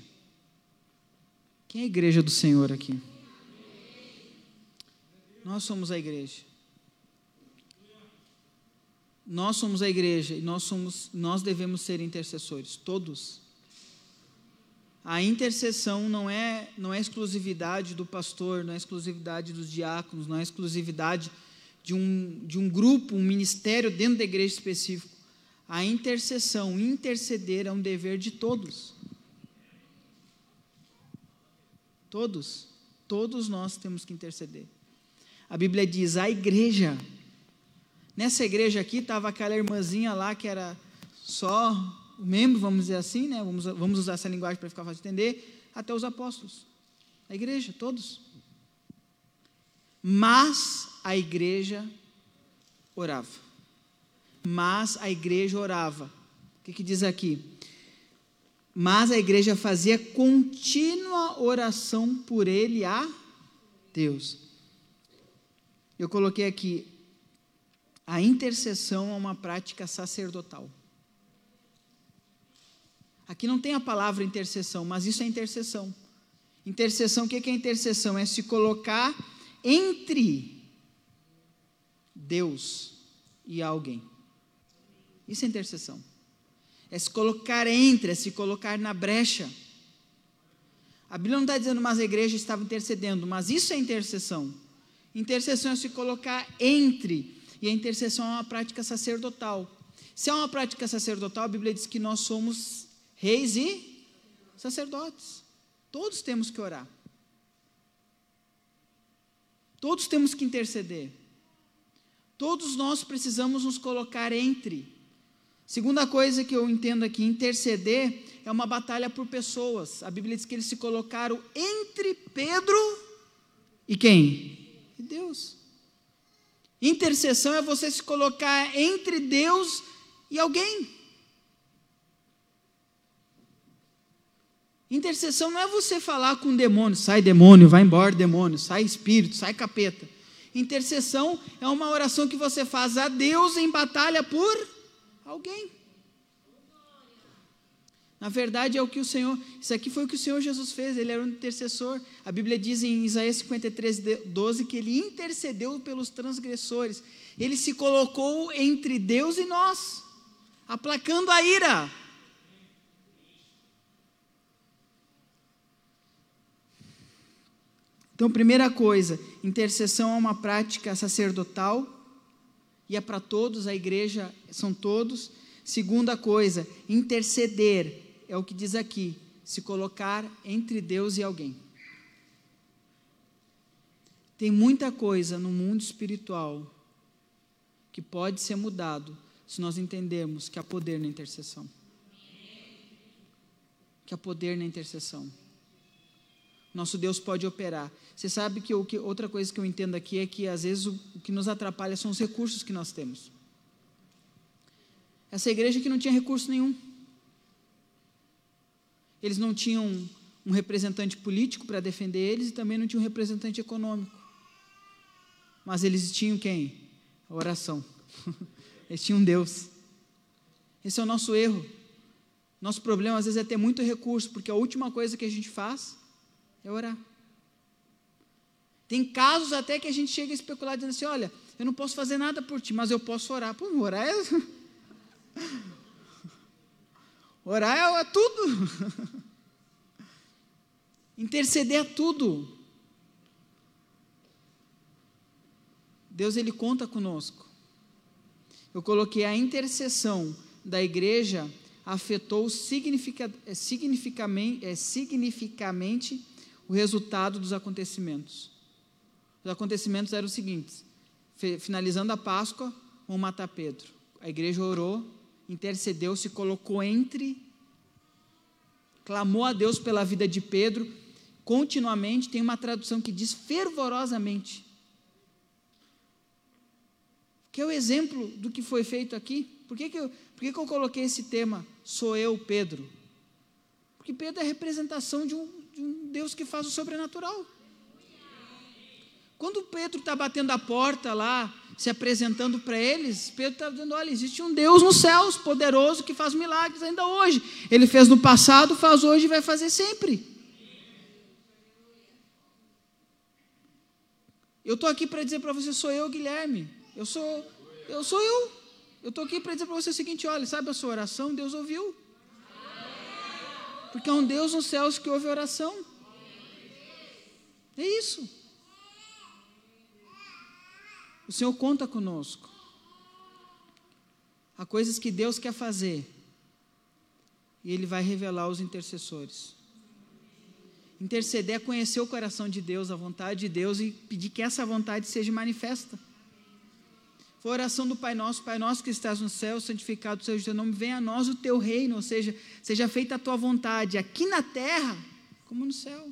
Quem é a igreja do Senhor aqui? Nós somos a igreja. Nós somos a igreja e nós somos, nós devemos ser intercessores, todos. A intercessão não é, não é exclusividade do pastor, não é exclusividade dos diáconos, não é exclusividade de um, de um grupo, um ministério dentro da igreja específico. A intercessão, interceder é um dever de todos. Todos, todos nós temos que interceder. A Bíblia diz: a igreja Nessa igreja aqui estava aquela irmãzinha lá que era só membro, vamos dizer assim, né? vamos, vamos usar essa linguagem para ficar fácil de entender, até os apóstolos. A igreja, todos. Mas a igreja orava. Mas a igreja orava. O que, que diz aqui? Mas a igreja fazia contínua oração por ele a Deus. Eu coloquei aqui, a intercessão é uma prática sacerdotal. Aqui não tem a palavra intercessão, mas isso é intercessão. Intercessão, o que é intercessão? É se colocar entre Deus e alguém. Isso é intercessão. É se colocar entre, é se colocar na brecha. A Bíblia não está dizendo, mas a igreja estava intercedendo, mas isso é intercessão. Intercessão é se colocar entre e a intercessão é uma prática sacerdotal. Se é uma prática sacerdotal, a Bíblia diz que nós somos reis e Sacerdotes. Todos temos que orar. Todos temos que interceder. Todos nós precisamos nos colocar entre. Segunda coisa que eu entendo aqui, interceder é uma batalha por pessoas. A Bíblia diz que eles se colocaram entre Pedro e quem? E Deus. Intercessão é você se colocar entre Deus e alguém. Intercessão não é você falar com o demônio, sai demônio, vai embora demônio, sai espírito, sai capeta. Intercessão é uma oração que você faz a Deus em batalha por alguém. Na verdade, é o que o Senhor, isso aqui foi o que o Senhor Jesus fez, ele era um intercessor. A Bíblia diz em Isaías 53, 12 que ele intercedeu pelos transgressores. Ele se colocou entre Deus e nós, aplacando a ira. Então, primeira coisa, intercessão é uma prática sacerdotal e é para todos, a igreja são todos. Segunda coisa, interceder é o que diz aqui, se colocar entre Deus e alguém. Tem muita coisa no mundo espiritual que pode ser mudado se nós entendermos que há poder na intercessão. Que há poder na intercessão. Nosso Deus pode operar. Você sabe que, o que outra coisa que eu entendo aqui é que às vezes o, o que nos atrapalha são os recursos que nós temos. Essa igreja que não tinha recurso nenhum. Eles não tinham um representante político para defender eles e também não tinham um representante econômico. Mas eles tinham quem? A oração. Eles tinham Deus. Esse é o nosso erro. Nosso problema às vezes é ter muito recurso, porque a última coisa que a gente faz é orar. Tem casos até que a gente chega a especular dizendo assim: olha, eu não posso fazer nada por ti, mas eu posso orar. Pô, orar é. Orar é, tudo. Interceder é tudo. Deus ele conta conosco. Eu coloquei a intercessão da igreja afetou significa, é, significamente, é, significativamente o resultado dos acontecimentos. Os acontecimentos eram os seguintes: finalizando a Páscoa, vão matar Pedro. A igreja orou, intercedeu, se colocou entre, clamou a Deus pela vida de Pedro, continuamente. Tem uma tradução que diz fervorosamente. Que é o exemplo do que foi feito aqui. Por que, que, eu, por que, que eu coloquei esse tema? Sou eu, Pedro. Porque Pedro é a representação de um, de um Deus que faz o sobrenatural. Quando Pedro está batendo a porta lá, se apresentando para eles, Pedro está dizendo: olha, existe um Deus nos céus, poderoso, que faz milagres ainda hoje. Ele fez no passado, faz hoje e vai fazer sempre. Eu estou aqui para dizer para você: sou eu, Guilherme. Eu sou, eu sou eu. Eu estou aqui para dizer para você o seguinte: olha, sabe a sua oração? Deus ouviu. Porque é um Deus nos céus que ouve oração. É isso. O Senhor conta conosco. Há coisas que Deus quer fazer. E Ele vai revelar aos intercessores. Interceder é conhecer o coração de Deus, a vontade de Deus e pedir que essa vontade seja manifesta. Foi a oração do Pai Nosso, Pai Nosso que estás no céu, santificado seja o teu nome, venha a nós o teu reino, ou seja, seja feita a tua vontade, aqui na terra, como no céu.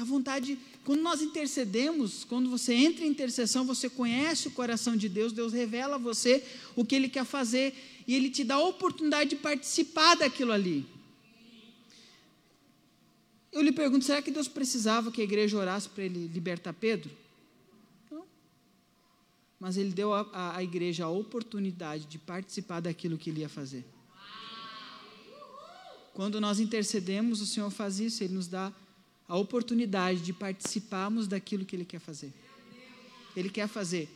A vontade, quando nós intercedemos, quando você entra em intercessão, você conhece o coração de Deus, Deus revela a você o que Ele quer fazer e Ele te dá a oportunidade de participar daquilo ali. Eu lhe pergunto, será que Deus precisava que a igreja orasse para Ele libertar Pedro? mas ele deu à igreja a oportunidade de participar daquilo que ele ia fazer. Quando nós intercedemos, o Senhor faz isso, ele nos dá a oportunidade de participarmos daquilo que ele quer fazer. Ele quer fazer.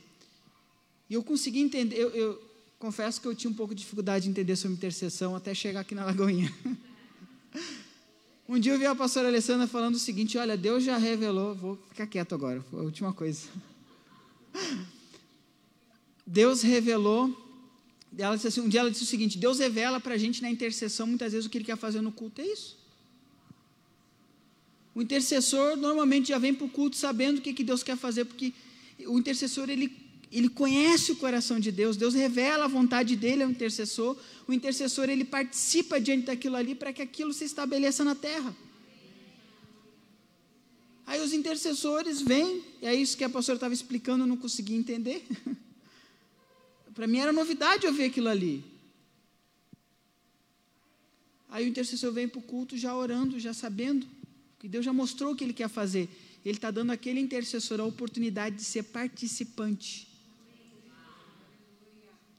E eu consegui entender, eu, eu confesso que eu tinha um pouco de dificuldade de entender sobre intercessão até chegar aqui na Lagoinha. Um dia eu vi a pastora Alessandra falando o seguinte: Olha, Deus já revelou, vou ficar quieto agora, foi a última coisa. Deus revelou ela disse assim, um dia ela disse o seguinte: Deus revela para a gente na intercessão muitas vezes o que Ele quer fazer no culto. É isso. O intercessor normalmente já vem para o culto sabendo o que, que Deus quer fazer, porque o intercessor ele, ele conhece o coração de Deus, Deus revela a vontade dele ao intercessor, o intercessor ele participa diante daquilo ali para que aquilo se estabeleça na terra. Aí os intercessores vêm, e é isso que a pastora estava explicando, eu não consegui entender. para mim era novidade ouvir aquilo ali. Aí o intercessor vem para o culto já orando, já sabendo que Deus já mostrou o que Ele quer fazer. Ele está dando àquele intercessor a oportunidade de ser participante.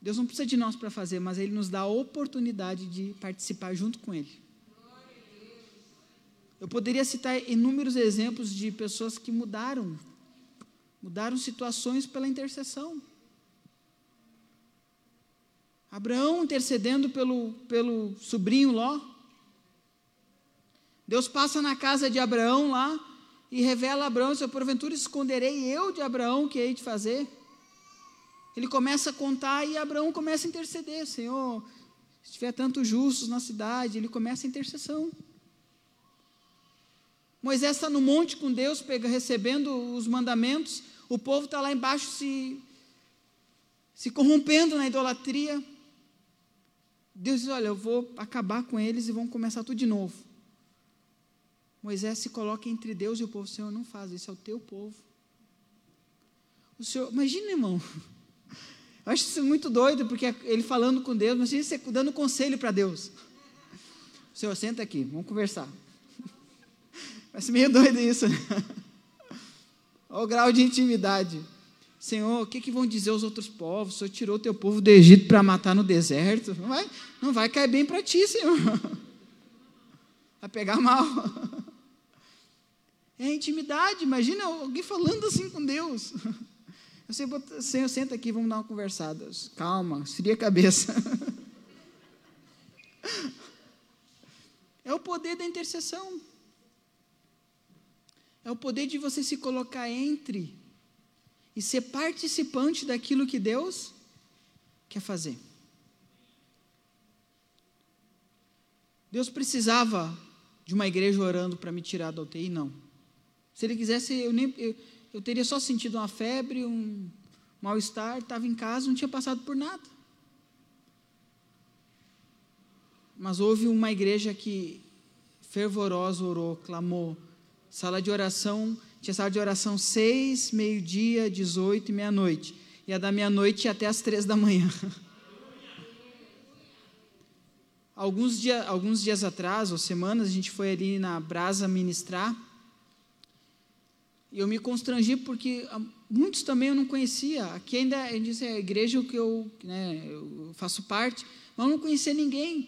Deus não precisa de nós para fazer, mas Ele nos dá a oportunidade de participar junto com Ele. Eu poderia citar inúmeros exemplos de pessoas que mudaram, mudaram situações pela intercessão. Abraão intercedendo pelo, pelo sobrinho Ló. Deus passa na casa de Abraão lá e revela a Abraão: se eu porventura esconderei eu de Abraão o que hei de fazer. Ele começa a contar e Abraão começa a interceder: Senhor, se tiver tantos justos na cidade, ele começa a intercessão. Moisés está no monte com Deus, pega, recebendo os mandamentos, o povo está lá embaixo se, se corrompendo na idolatria. Deus diz: Olha, eu vou acabar com eles e vão começar tudo de novo. Moisés se coloca entre Deus e o povo. O Senhor não faz, esse é o teu povo. O Senhor, imagina, irmão. Eu acho isso muito doido, porque ele falando com Deus, imagina você dando conselho para Deus. Senhor, senta aqui, vamos conversar. Parece meio doido isso. Né? Olha o grau de intimidade. Senhor, o que, que vão dizer os outros povos? O Senhor tirou o teu povo do Egito para matar no deserto. Não vai, não vai cair bem para ti, Senhor. Vai pegar mal. É intimidade, imagina alguém falando assim com Deus. Você, Senhor, senta aqui, vamos dar uma conversada. Calma, esfria a cabeça. É o poder da intercessão. É o poder de você se colocar entre e ser participante daquilo que Deus quer fazer. Mal precisava de uma igreja orando para me tirar da UTI? Não. Se ele quisesse, eu, nem, eu, eu teria só sentido uma febre, um mal-estar, estava em casa, não tinha passado por nada. Mas houve uma igreja que fervorosa orou, clamou. Sala de oração, tinha sala de oração seis, meio-dia, dezoito e meia-noite. E a da meia-noite até as três da manhã. Alguns, dia, alguns dias atrás, ou semanas, a gente foi ali na Brasa ministrar. E eu me constrangi porque muitos também eu não conhecia. Aqui ainda a gente é a igreja que eu, né, eu faço parte, mas eu não conhecia ninguém.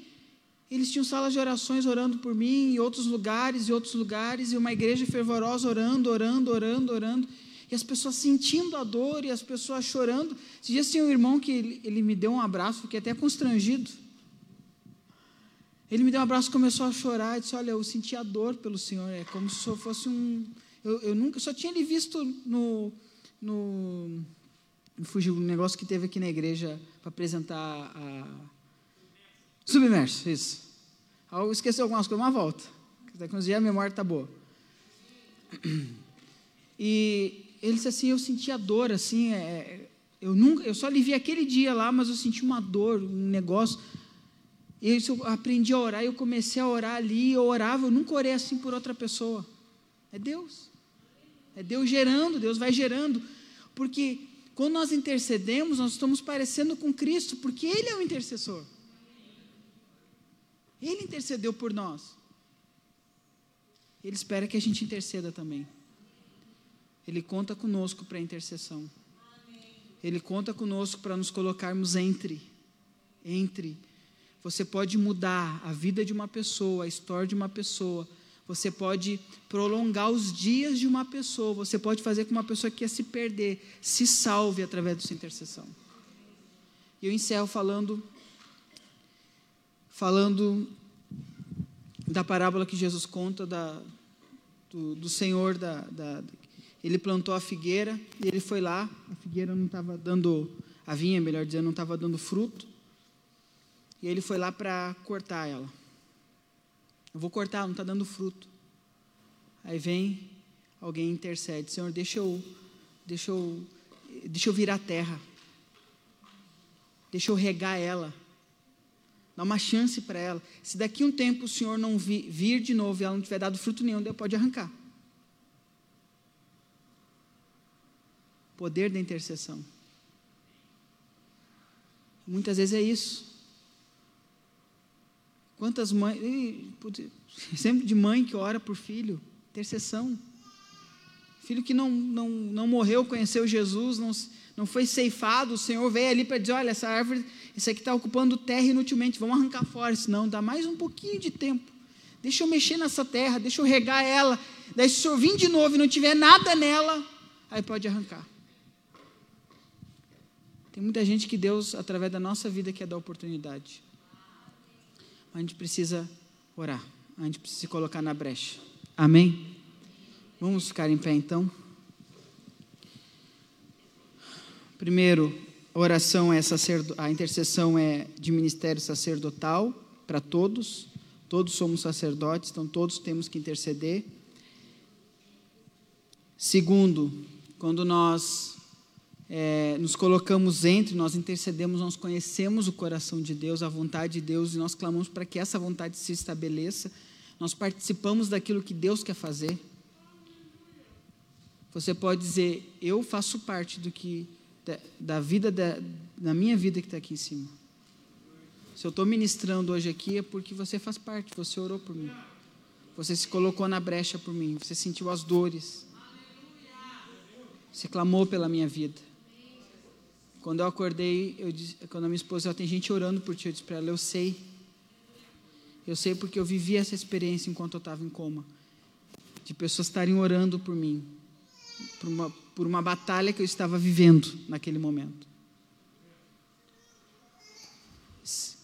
Eles tinham salas de orações orando por mim, em outros lugares, e outros lugares, e uma igreja fervorosa orando, orando, orando, orando. E as pessoas sentindo a dor e as pessoas chorando. Esses dias tinha um irmão que ele, ele me deu um abraço, fiquei até constrangido. Ele me deu um abraço, começou a chorar e disse: Olha, eu senti a dor pelo Senhor. É como se fosse um, eu, eu nunca, só tinha ele visto no, no fugiu um negócio que teve aqui na igreja para apresentar a submerso, isso. Eu esqueci algumas coisas, uma volta. Daqui uns dias a memória está boa. E ele disse assim, eu senti a dor, assim, é, eu nunca, eu só vi aquele dia lá, mas eu senti uma dor, um negócio. E eu aprendi a orar, eu comecei a orar ali, eu orava, eu nunca orei assim por outra pessoa. É Deus. É Deus gerando, Deus vai gerando. Porque quando nós intercedemos, nós estamos parecendo com Cristo, porque Ele é o intercessor. Ele intercedeu por nós. Ele espera que a gente interceda também. Ele conta conosco para a intercessão. Ele conta conosco para nos colocarmos entre. Entre. Você pode mudar a vida de uma pessoa, a história de uma pessoa, você pode prolongar os dias de uma pessoa, você pode fazer com que uma pessoa que quer se perder se salve através da sua intercessão. E eu encerro falando falando da parábola que Jesus conta da, do, do Senhor da, da, ele plantou a figueira e ele foi lá, a figueira não estava dando, a vinha, melhor dizendo, não estava dando fruto. E ele foi lá para cortar ela. Eu vou cortar, não está dando fruto. Aí vem alguém intercede, Senhor, deixa eu, deixa eu, deixa eu virar a terra. Deixa eu regar ela. Dá uma chance para ela. Se daqui um tempo o Senhor não vir, vir de novo e ela não tiver dado fruto nenhum, Deus pode arrancar. Poder da intercessão. Muitas vezes é isso. Quantas mães. Sempre de mãe que ora por filho. Intercessão. Filho que não, não, não morreu, conheceu Jesus, não, não foi ceifado, o Senhor veio ali para dizer: olha, essa árvore, isso aqui está ocupando terra inutilmente, vamos arrancar fora. Senão, dá mais um pouquinho de tempo. Deixa eu mexer nessa terra, deixa eu regar ela. Daí, se o Senhor vir de novo e não tiver nada nela, aí pode arrancar. Tem muita gente que Deus, através da nossa vida, quer dar oportunidade. A gente precisa orar, a gente precisa se colocar na brecha. Amém? Vamos ficar em pé então. Primeiro, a oração é a intercessão é de ministério sacerdotal para todos. Todos somos sacerdotes, então todos temos que interceder. Segundo, quando nós é, nos colocamos entre, nós intercedemos, nós conhecemos o coração de Deus, a vontade de Deus, e nós clamamos para que essa vontade se estabeleça. Nós participamos daquilo que Deus quer fazer. Você pode dizer, eu faço parte do que da, da vida da, da minha vida que está aqui em cima. Se eu estou ministrando hoje aqui é porque você faz parte, você orou por mim. Você se colocou na brecha por mim, você sentiu as dores. Você clamou pela minha vida. Quando eu acordei, eu disse, quando a minha esposa, tem gente orando por ti, eu disse para ela, eu sei. Eu sei porque eu vivi essa experiência enquanto eu estava em coma. De pessoas estarem orando por mim por uma, por uma batalha que eu estava vivendo naquele momento.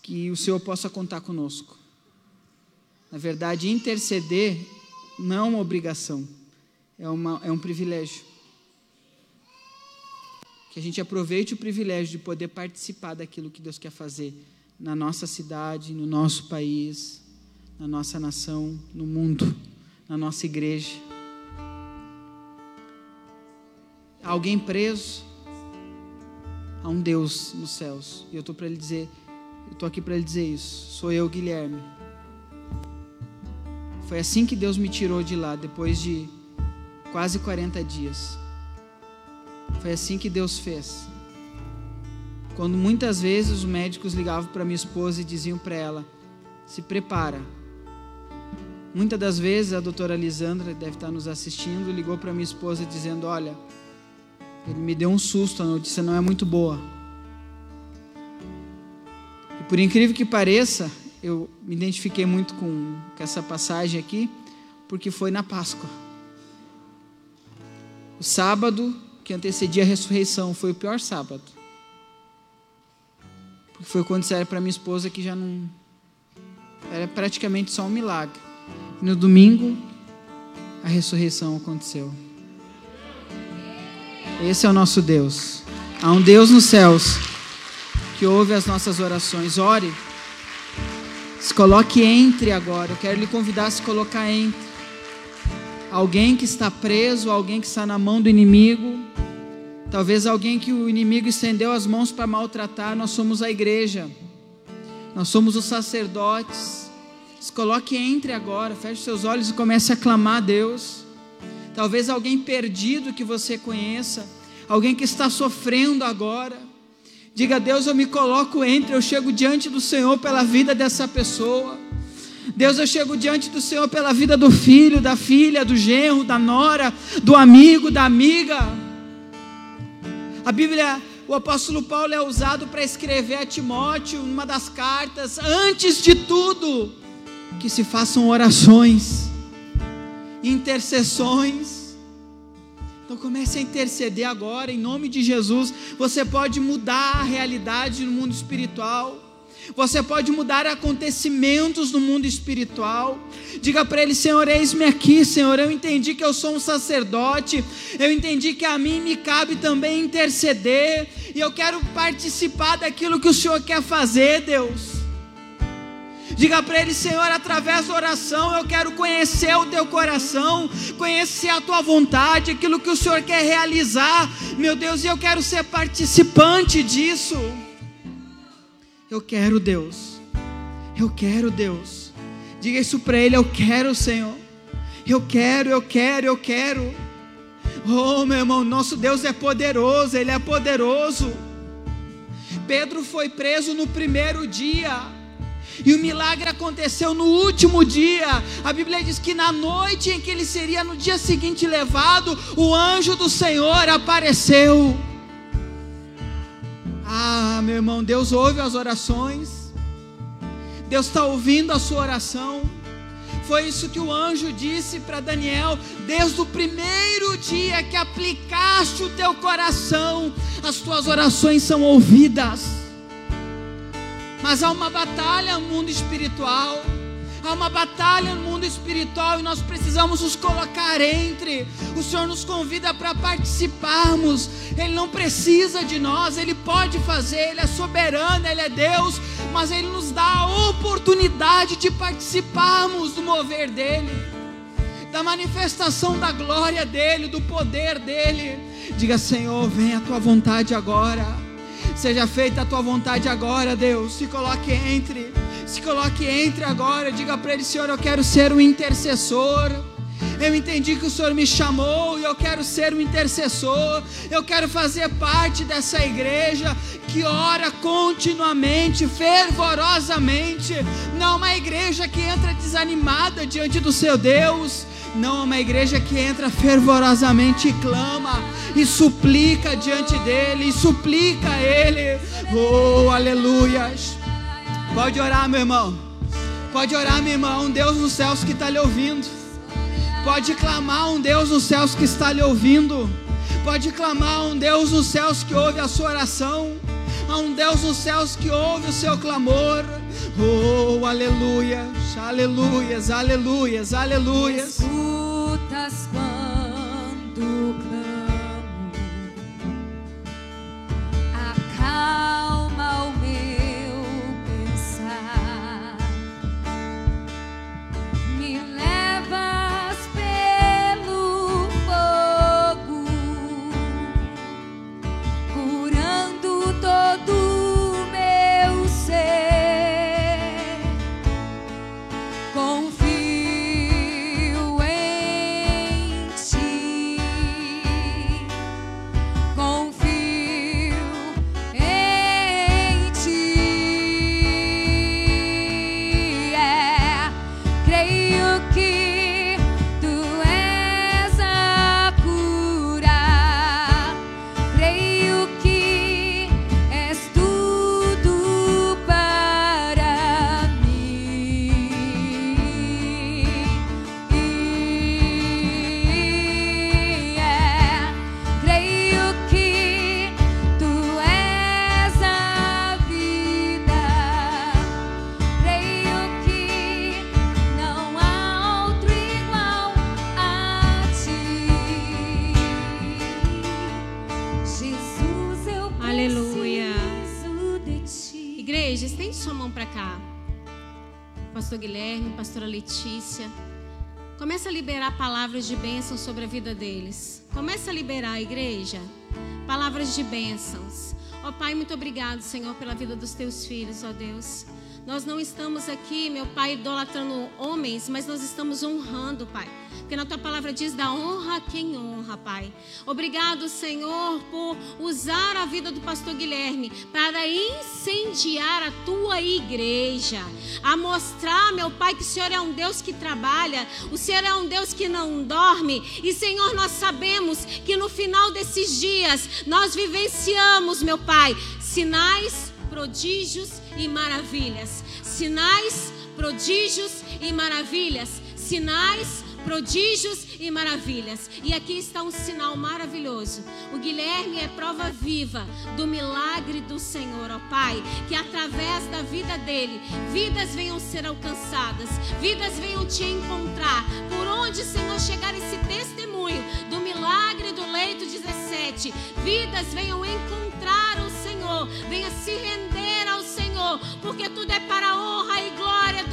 Que o Senhor possa contar conosco. Na verdade, interceder não é uma obrigação, é, uma, é um privilégio. Que a gente aproveite o privilégio de poder participar daquilo que Deus quer fazer na nossa cidade, no nosso país, na nossa nação, no mundo, na nossa igreja. alguém preso a um Deus nos céus. E eu estou para ele dizer, eu estou aqui para ele dizer isso. Sou eu, Guilherme. Foi assim que Deus me tirou de lá depois de quase 40 dias. Foi assim que Deus fez. Quando muitas vezes os médicos ligavam para minha esposa e diziam para ela: "Se prepara". Muitas das vezes a doutora Lisandra deve estar nos assistindo, ligou para minha esposa dizendo: "Olha, ele me deu um susto, a notícia não é muito boa. E por incrível que pareça, eu me identifiquei muito com, com essa passagem aqui, porque foi na Páscoa. O sábado que antecedia a ressurreição foi o pior sábado. Porque foi quando disseram para minha esposa que já não. Era praticamente só um milagre. E no domingo, a ressurreição aconteceu. Esse é o nosso Deus. Há um Deus nos céus que ouve as nossas orações. Ore. Se coloque entre agora. Eu quero lhe convidar a se colocar entre. Alguém que está preso, alguém que está na mão do inimigo. Talvez alguém que o inimigo estendeu as mãos para maltratar. Nós somos a igreja. Nós somos os sacerdotes. Se coloque entre agora. Feche seus olhos e comece a clamar a Deus. Talvez alguém perdido que você conheça, alguém que está sofrendo agora. Diga a Deus, eu me coloco entre, eu chego diante do Senhor pela vida dessa pessoa. Deus, eu chego diante do Senhor pela vida do filho, da filha, do genro, da nora, do amigo, da amiga. A Bíblia, o apóstolo Paulo é usado para escrever a Timóteo, numa das cartas, antes de tudo, que se façam orações intercessões. Então comece a interceder agora, em nome de Jesus. Você pode mudar a realidade no mundo espiritual. Você pode mudar acontecimentos no mundo espiritual. Diga para ele: Senhor, eis-me aqui, Senhor. Eu entendi que eu sou um sacerdote. Eu entendi que a mim me cabe também interceder. E eu quero participar daquilo que o Senhor quer fazer, Deus. Diga para ele, Senhor, através da oração eu quero conhecer o teu coração, conhecer a tua vontade, aquilo que o Senhor quer realizar, meu Deus, e eu quero ser participante disso. Eu quero, Deus, eu quero, Deus. Diga isso para ele, eu quero, Senhor. Eu quero, eu quero, eu quero. Oh, meu irmão, nosso Deus é poderoso, Ele é poderoso. Pedro foi preso no primeiro dia. E o milagre aconteceu no último dia. A Bíblia diz que na noite em que ele seria no dia seguinte levado, o anjo do Senhor apareceu. Ah, meu irmão, Deus ouve as orações. Deus está ouvindo a sua oração. Foi isso que o anjo disse para Daniel, desde o primeiro dia que aplicaste o teu coração, as tuas orações são ouvidas. Mas há uma batalha no mundo espiritual. Há uma batalha no mundo espiritual e nós precisamos nos colocar entre. O Senhor nos convida para participarmos. Ele não precisa de nós, Ele pode fazer, Ele é soberano, Ele é Deus, mas Ele nos dá a oportunidade de participarmos do mover dEle, da manifestação da glória dEle, do poder dEle. Diga, Senhor, venha a tua vontade agora. Seja feita a tua vontade agora, Deus. Se coloque entre. Se coloque entre agora, diga para ele, Senhor, eu quero ser um intercessor. Eu entendi que o Senhor me chamou e eu quero ser um intercessor. Eu quero fazer parte dessa igreja que ora continuamente, fervorosamente. Não uma igreja que entra desanimada diante do seu Deus. Não uma igreja que entra fervorosamente e clama e suplica diante dele, e suplica a ele. Oh, aleluias. Pode orar, meu irmão. Pode orar, meu irmão. Um Deus nos céus que está lhe ouvindo. Pode clamar um Deus nos céus que está lhe ouvindo. Pode clamar um Deus nos céus que ouve a sua oração. Há um Deus nos céus que ouve o seu clamor. Oh, aleluia, aleluias, aleluias, aleluias. Escutas quando clamo, acalma pastora Letícia. Começa a liberar palavras de bênção sobre a vida deles. Começa a liberar, igreja, palavras de bênçãos. Ó Pai, muito obrigado, Senhor, pela vida dos teus filhos, ó Deus. Nós não estamos aqui, meu Pai, idolatrando homens, mas nós estamos honrando, Pai. Porque na tua palavra diz da honra quem honra, Pai. Obrigado, Senhor, por usar a vida do pastor Guilherme para incendiar a tua igreja, a mostrar, meu Pai, que o Senhor é um Deus que trabalha, o Senhor é um Deus que não dorme. E, Senhor, nós sabemos que no final desses dias nós vivenciamos, meu Pai, sinais, prodígios e maravilhas. Sinais, prodígios e maravilhas. Sinais, prodígios e maravilhas. E aqui está um sinal maravilhoso. O Guilherme é prova viva do milagre do Senhor, ó Pai, que através da vida dele, vidas venham ser alcançadas, vidas venham te encontrar. Por onde, Senhor, chegar esse testemunho do milagre do leito 17, vidas venham encontrar o Senhor, venha se render ao Senhor, porque tudo é para a honra e glória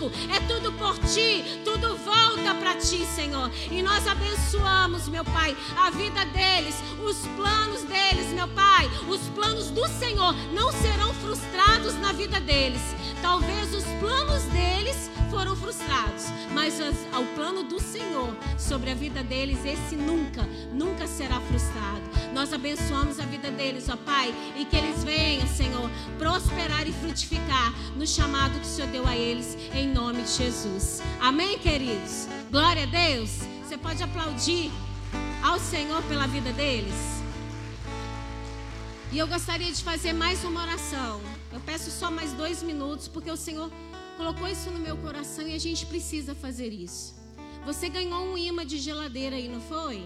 tudo, é tudo por ti, tudo volta para ti, Senhor. E nós abençoamos, meu Pai, a vida deles, os planos deles, meu Pai. Os planos do Senhor não serão frustrados na vida deles. Talvez os planos deles foram frustrados, mas as- o plano do Senhor sobre a vida deles, esse nunca, nunca será frustrado. Nós abençoamos a vida deles, ó Pai, e que eles venham, Senhor, prosperar e frutificar no chamado que o Senhor deu a eles, em nome de Jesus. Amém, queridos? Glória a Deus. Você pode aplaudir ao Senhor pela vida deles? E eu gostaria de fazer mais uma oração. Eu peço só mais dois minutos, porque o Senhor colocou isso no meu coração e a gente precisa fazer isso. Você ganhou um imã de geladeira aí, não foi?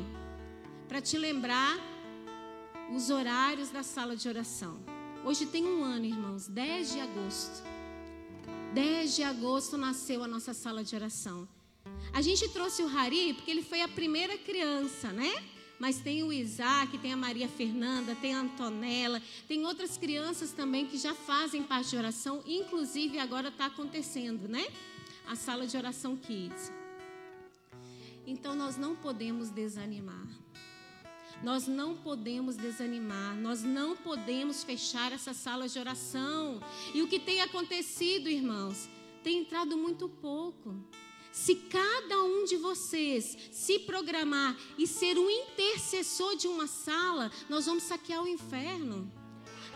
Para te lembrar os horários da sala de oração. Hoje tem um ano, irmãos, 10 de agosto. 10 de agosto nasceu a nossa sala de oração. A gente trouxe o Hari porque ele foi a primeira criança, né? Mas tem o Isaac, tem a Maria Fernanda, tem a Antonella, tem outras crianças também que já fazem parte de oração, inclusive agora está acontecendo, né? A sala de oração Kids. Então nós não podemos desanimar. Nós não podemos desanimar, nós não podemos fechar essa sala de oração. E o que tem acontecido, irmãos, tem entrado muito pouco. Se cada um de vocês se programar e ser um intercessor de uma sala, nós vamos saquear o inferno.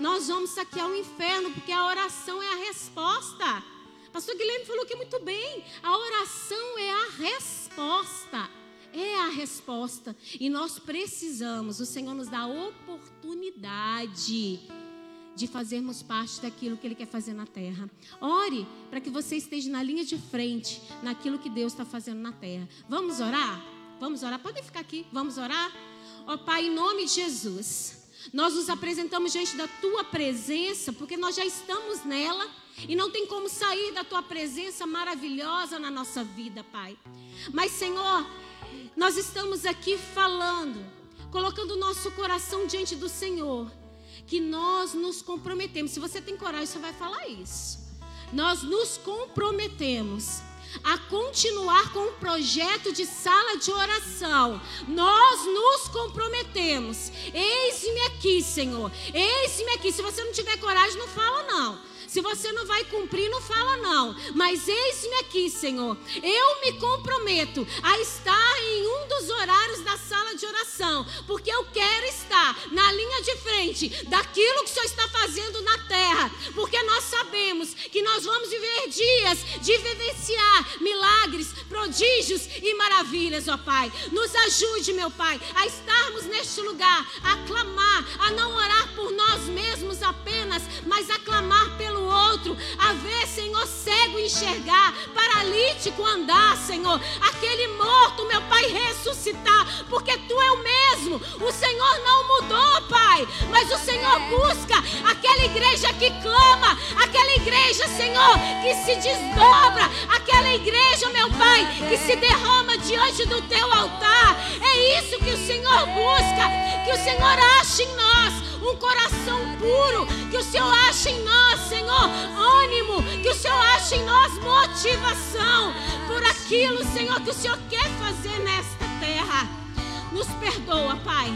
Nós vamos saquear o inferno, porque a oração é a resposta. Pastor Guilherme falou que muito bem. A oração é a resposta. É a resposta. E nós precisamos, o Senhor nos dá a oportunidade de fazermos parte daquilo que Ele quer fazer na terra. Ore para que você esteja na linha de frente naquilo que Deus está fazendo na terra. Vamos orar? Vamos orar? Podem ficar aqui. Vamos orar? Ó Pai, em nome de Jesus. Nós nos apresentamos diante da tua presença, porque nós já estamos nela e não tem como sair da tua presença maravilhosa na nossa vida, Pai. Mas, Senhor, nós estamos aqui falando, colocando o nosso coração diante do Senhor, que nós nos comprometemos. Se você tem coragem, você vai falar isso. Nós nos comprometemos a continuar com o projeto de sala de oração. Nós nos comprometemos. Eis-me aqui, Senhor. Eis-me aqui. Se você não tiver coragem, não fala não. Se você não vai cumprir, não fala não. Mas eis-me aqui, Senhor. Eu me comprometo a estar em um dos horários da sala de oração, porque eu quero estar na linha de frente daquilo que o Senhor está fazendo na terra, porque nós sabemos que nós vamos viver dias de vivenciar milagres, prodígios e maravilhas, ó Pai. Nos ajude, meu Pai, a estarmos neste lugar, a clamar, a não orar por nós mesmos apenas, mas a clamar pelo outro, a ver, Senhor, cego enxergar, paralítico andar, Senhor, aquele morto, meu Pai, ressuscitar, porque Tu é o mesmo. O Senhor não mudou, Pai, mas o Senhor busca aquela igreja que clama, aquela igreja, Senhor, que se desdobra, aquela igreja, meu Pai, que se derrama diante do Teu altar. É isso que o Senhor busca, que o Senhor ache em nós um coração puro, que o Senhor ache em nós, Senhor, ânimo, que o Senhor ache em nós motivação por aquilo, Senhor, que o Senhor quer fazer nesta terra. Nos perdoa, Pai,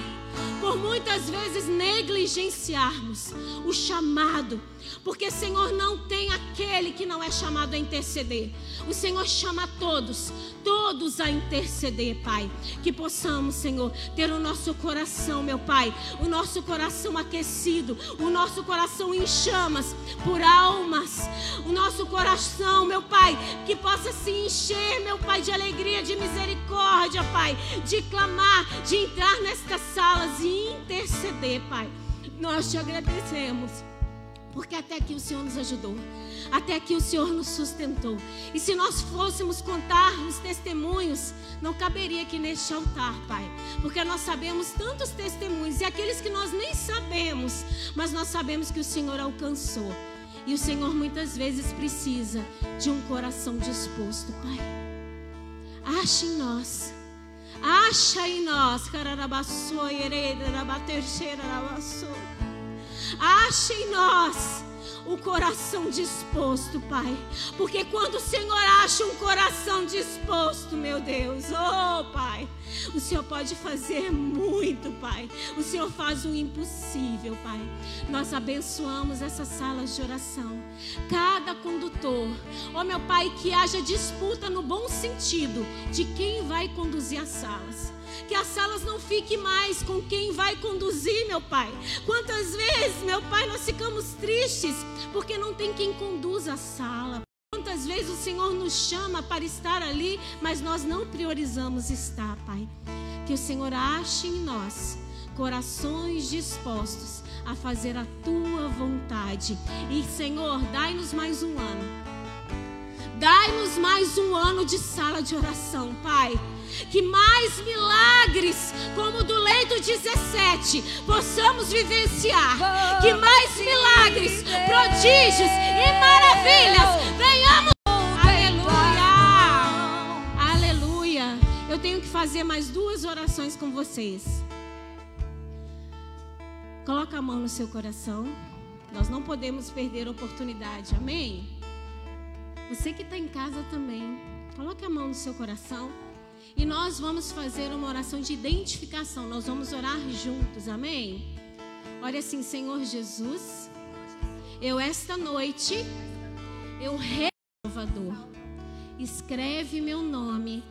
por muitas vezes negligenciarmos o chamado, porque, Senhor, não tem aquele que não é chamado a interceder. O Senhor chama todos, todos a interceder, Pai. Que possamos, Senhor, ter o nosso coração, meu Pai, o nosso coração aquecido, o nosso coração em chamas por almas, o nosso coração, meu Pai, que possa se encher, meu Pai, de alegria, de misericórdia, Pai, de clamar, de entrar nestas salas e interceder, Pai. Nós te agradecemos. Porque até aqui o Senhor nos ajudou. Até aqui o Senhor nos sustentou. E se nós fôssemos contar os testemunhos, não caberia aqui neste altar, Pai. Porque nós sabemos tantos testemunhos e aqueles que nós nem sabemos, mas nós sabemos que o Senhor alcançou. E o Senhor muitas vezes precisa de um coração disposto, Pai. Ache em nós. Acha em nós. Cararabaçô, hereda, rabaterceira, rabaçô. Ache em nós o coração disposto, Pai. Porque quando o Senhor acha um coração disposto, meu Deus, oh Pai, o Senhor pode fazer muito, Pai. O Senhor faz o impossível, Pai. Nós abençoamos essas salas de oração. Cada condutor, oh meu Pai, que haja disputa no bom sentido de quem vai conduzir as salas que as salas não fiquem mais com quem vai conduzir, meu Pai. Quantas vezes, meu Pai, nós ficamos tristes porque não tem quem conduza a sala. Quantas vezes o Senhor nos chama para estar ali, mas nós não priorizamos estar, Pai. Que o Senhor ache em nós corações dispostos a fazer a tua vontade. E, Senhor, dai-nos mais um ano. Dai-nos mais um ano de sala de oração, Pai que mais milagres, como do leito 17, possamos vivenciar. Que mais milagres, prodígios e maravilhas venhamos. Aleluia! Aleluia! Eu tenho que fazer mais duas orações com vocês. Coloca a mão no seu coração. Nós não podemos perder a oportunidade. Amém? Você que está em casa também. Coloque a mão no seu coração. E nós vamos fazer uma oração de identificação. Nós vamos orar juntos, amém? Olha assim, Senhor Jesus, eu esta noite, eu Salvador, escreve meu nome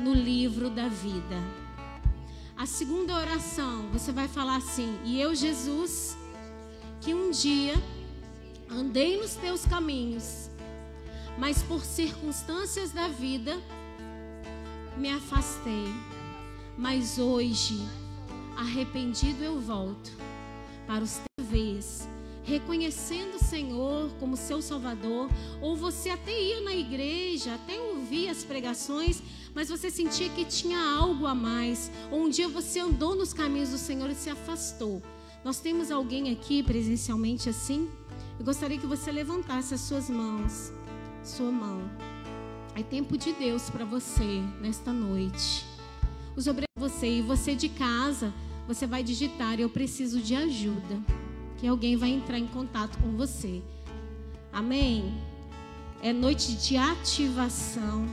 no livro da vida. A segunda oração, você vai falar assim: E eu, Jesus, que um dia andei nos teus caminhos, mas por circunstâncias da vida, me afastei, mas hoje, arrependido, eu volto para os teus vez, reconhecendo o Senhor como seu Salvador, ou você até ia na igreja, até ouvia as pregações, mas você sentia que tinha algo a mais, ou um dia você andou nos caminhos do Senhor e se afastou. Nós temos alguém aqui presencialmente assim? Eu gostaria que você levantasse as suas mãos, sua mão. É tempo de Deus para você nesta noite. Os obreiros, você e você de casa, você vai digitar: Eu preciso de ajuda. Que alguém vai entrar em contato com você. Amém? É noite de ativação.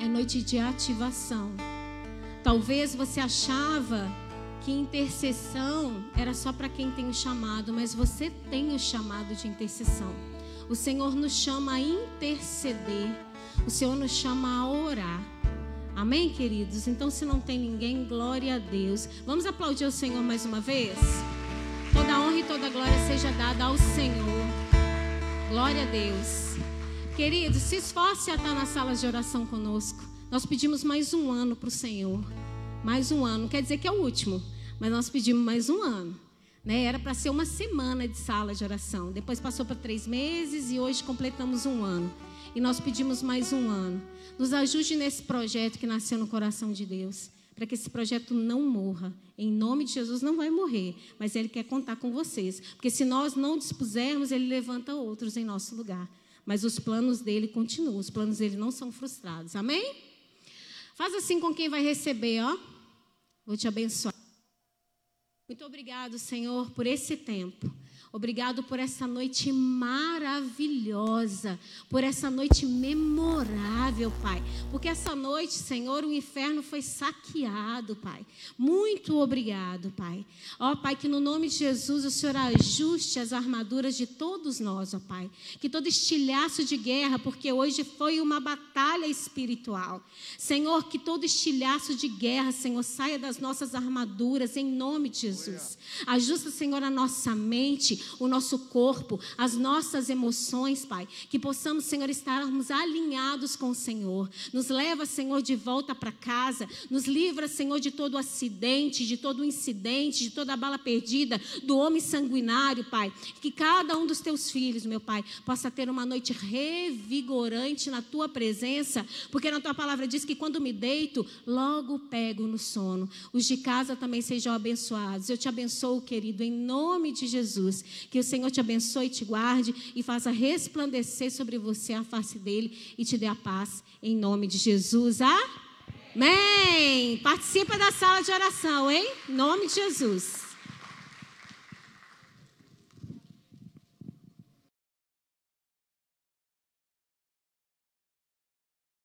É noite de ativação. Talvez você achava que intercessão era só para quem tem o chamado, mas você tem o chamado de intercessão. O Senhor nos chama a interceder. O Senhor nos chama a orar. Amém, queridos? Então, se não tem ninguém, glória a Deus. Vamos aplaudir o Senhor mais uma vez? Toda honra e toda glória seja dada ao Senhor. Glória a Deus. Queridos, se esforce a estar na sala de oração conosco. Nós pedimos mais um ano para o Senhor. Mais um ano. Quer dizer que é o último, mas nós pedimos mais um ano. Né? Era para ser uma semana de sala de oração. Depois passou para três meses e hoje completamos um ano. E nós pedimos mais um ano. Nos ajude nesse projeto que nasceu no coração de Deus. Para que esse projeto não morra. Em nome de Jesus, não vai morrer. Mas Ele quer contar com vocês. Porque se nós não dispusermos, Ele levanta outros em nosso lugar. Mas os planos dele continuam. Os planos dele não são frustrados. Amém? Faz assim com quem vai receber, ó. Vou te abençoar. Muito obrigado, Senhor, por esse tempo. Obrigado por essa noite maravilhosa, por essa noite memorável, Pai. Porque essa noite, Senhor, o inferno foi saqueado, Pai. Muito obrigado, Pai. Ó, Pai, que no nome de Jesus o Senhor ajuste as armaduras de todos nós, ó Pai. Que todo estilhaço de guerra, porque hoje foi uma batalha espiritual. Senhor, que todo estilhaço de guerra, Senhor, saia das nossas armaduras em nome de Jesus. Ajusta, Senhor, a nossa mente o nosso corpo, as nossas emoções, Pai. Que possamos, Senhor, estarmos alinhados com o Senhor. Nos leva, Senhor, de volta para casa. Nos livra, Senhor, de todo acidente, de todo incidente, de toda bala perdida, do homem sanguinário, Pai. Que cada um dos teus filhos, meu Pai, possa ter uma noite revigorante na tua presença, porque na tua palavra diz que quando me deito, logo pego no sono. Os de casa também sejam abençoados. Eu te abençoo, querido, em nome de Jesus. Que o Senhor te abençoe, te guarde e faça resplandecer sobre você a face dele e te dê a paz em nome de Jesus. Amém. Participa da sala de oração, hein? Em nome de Jesus.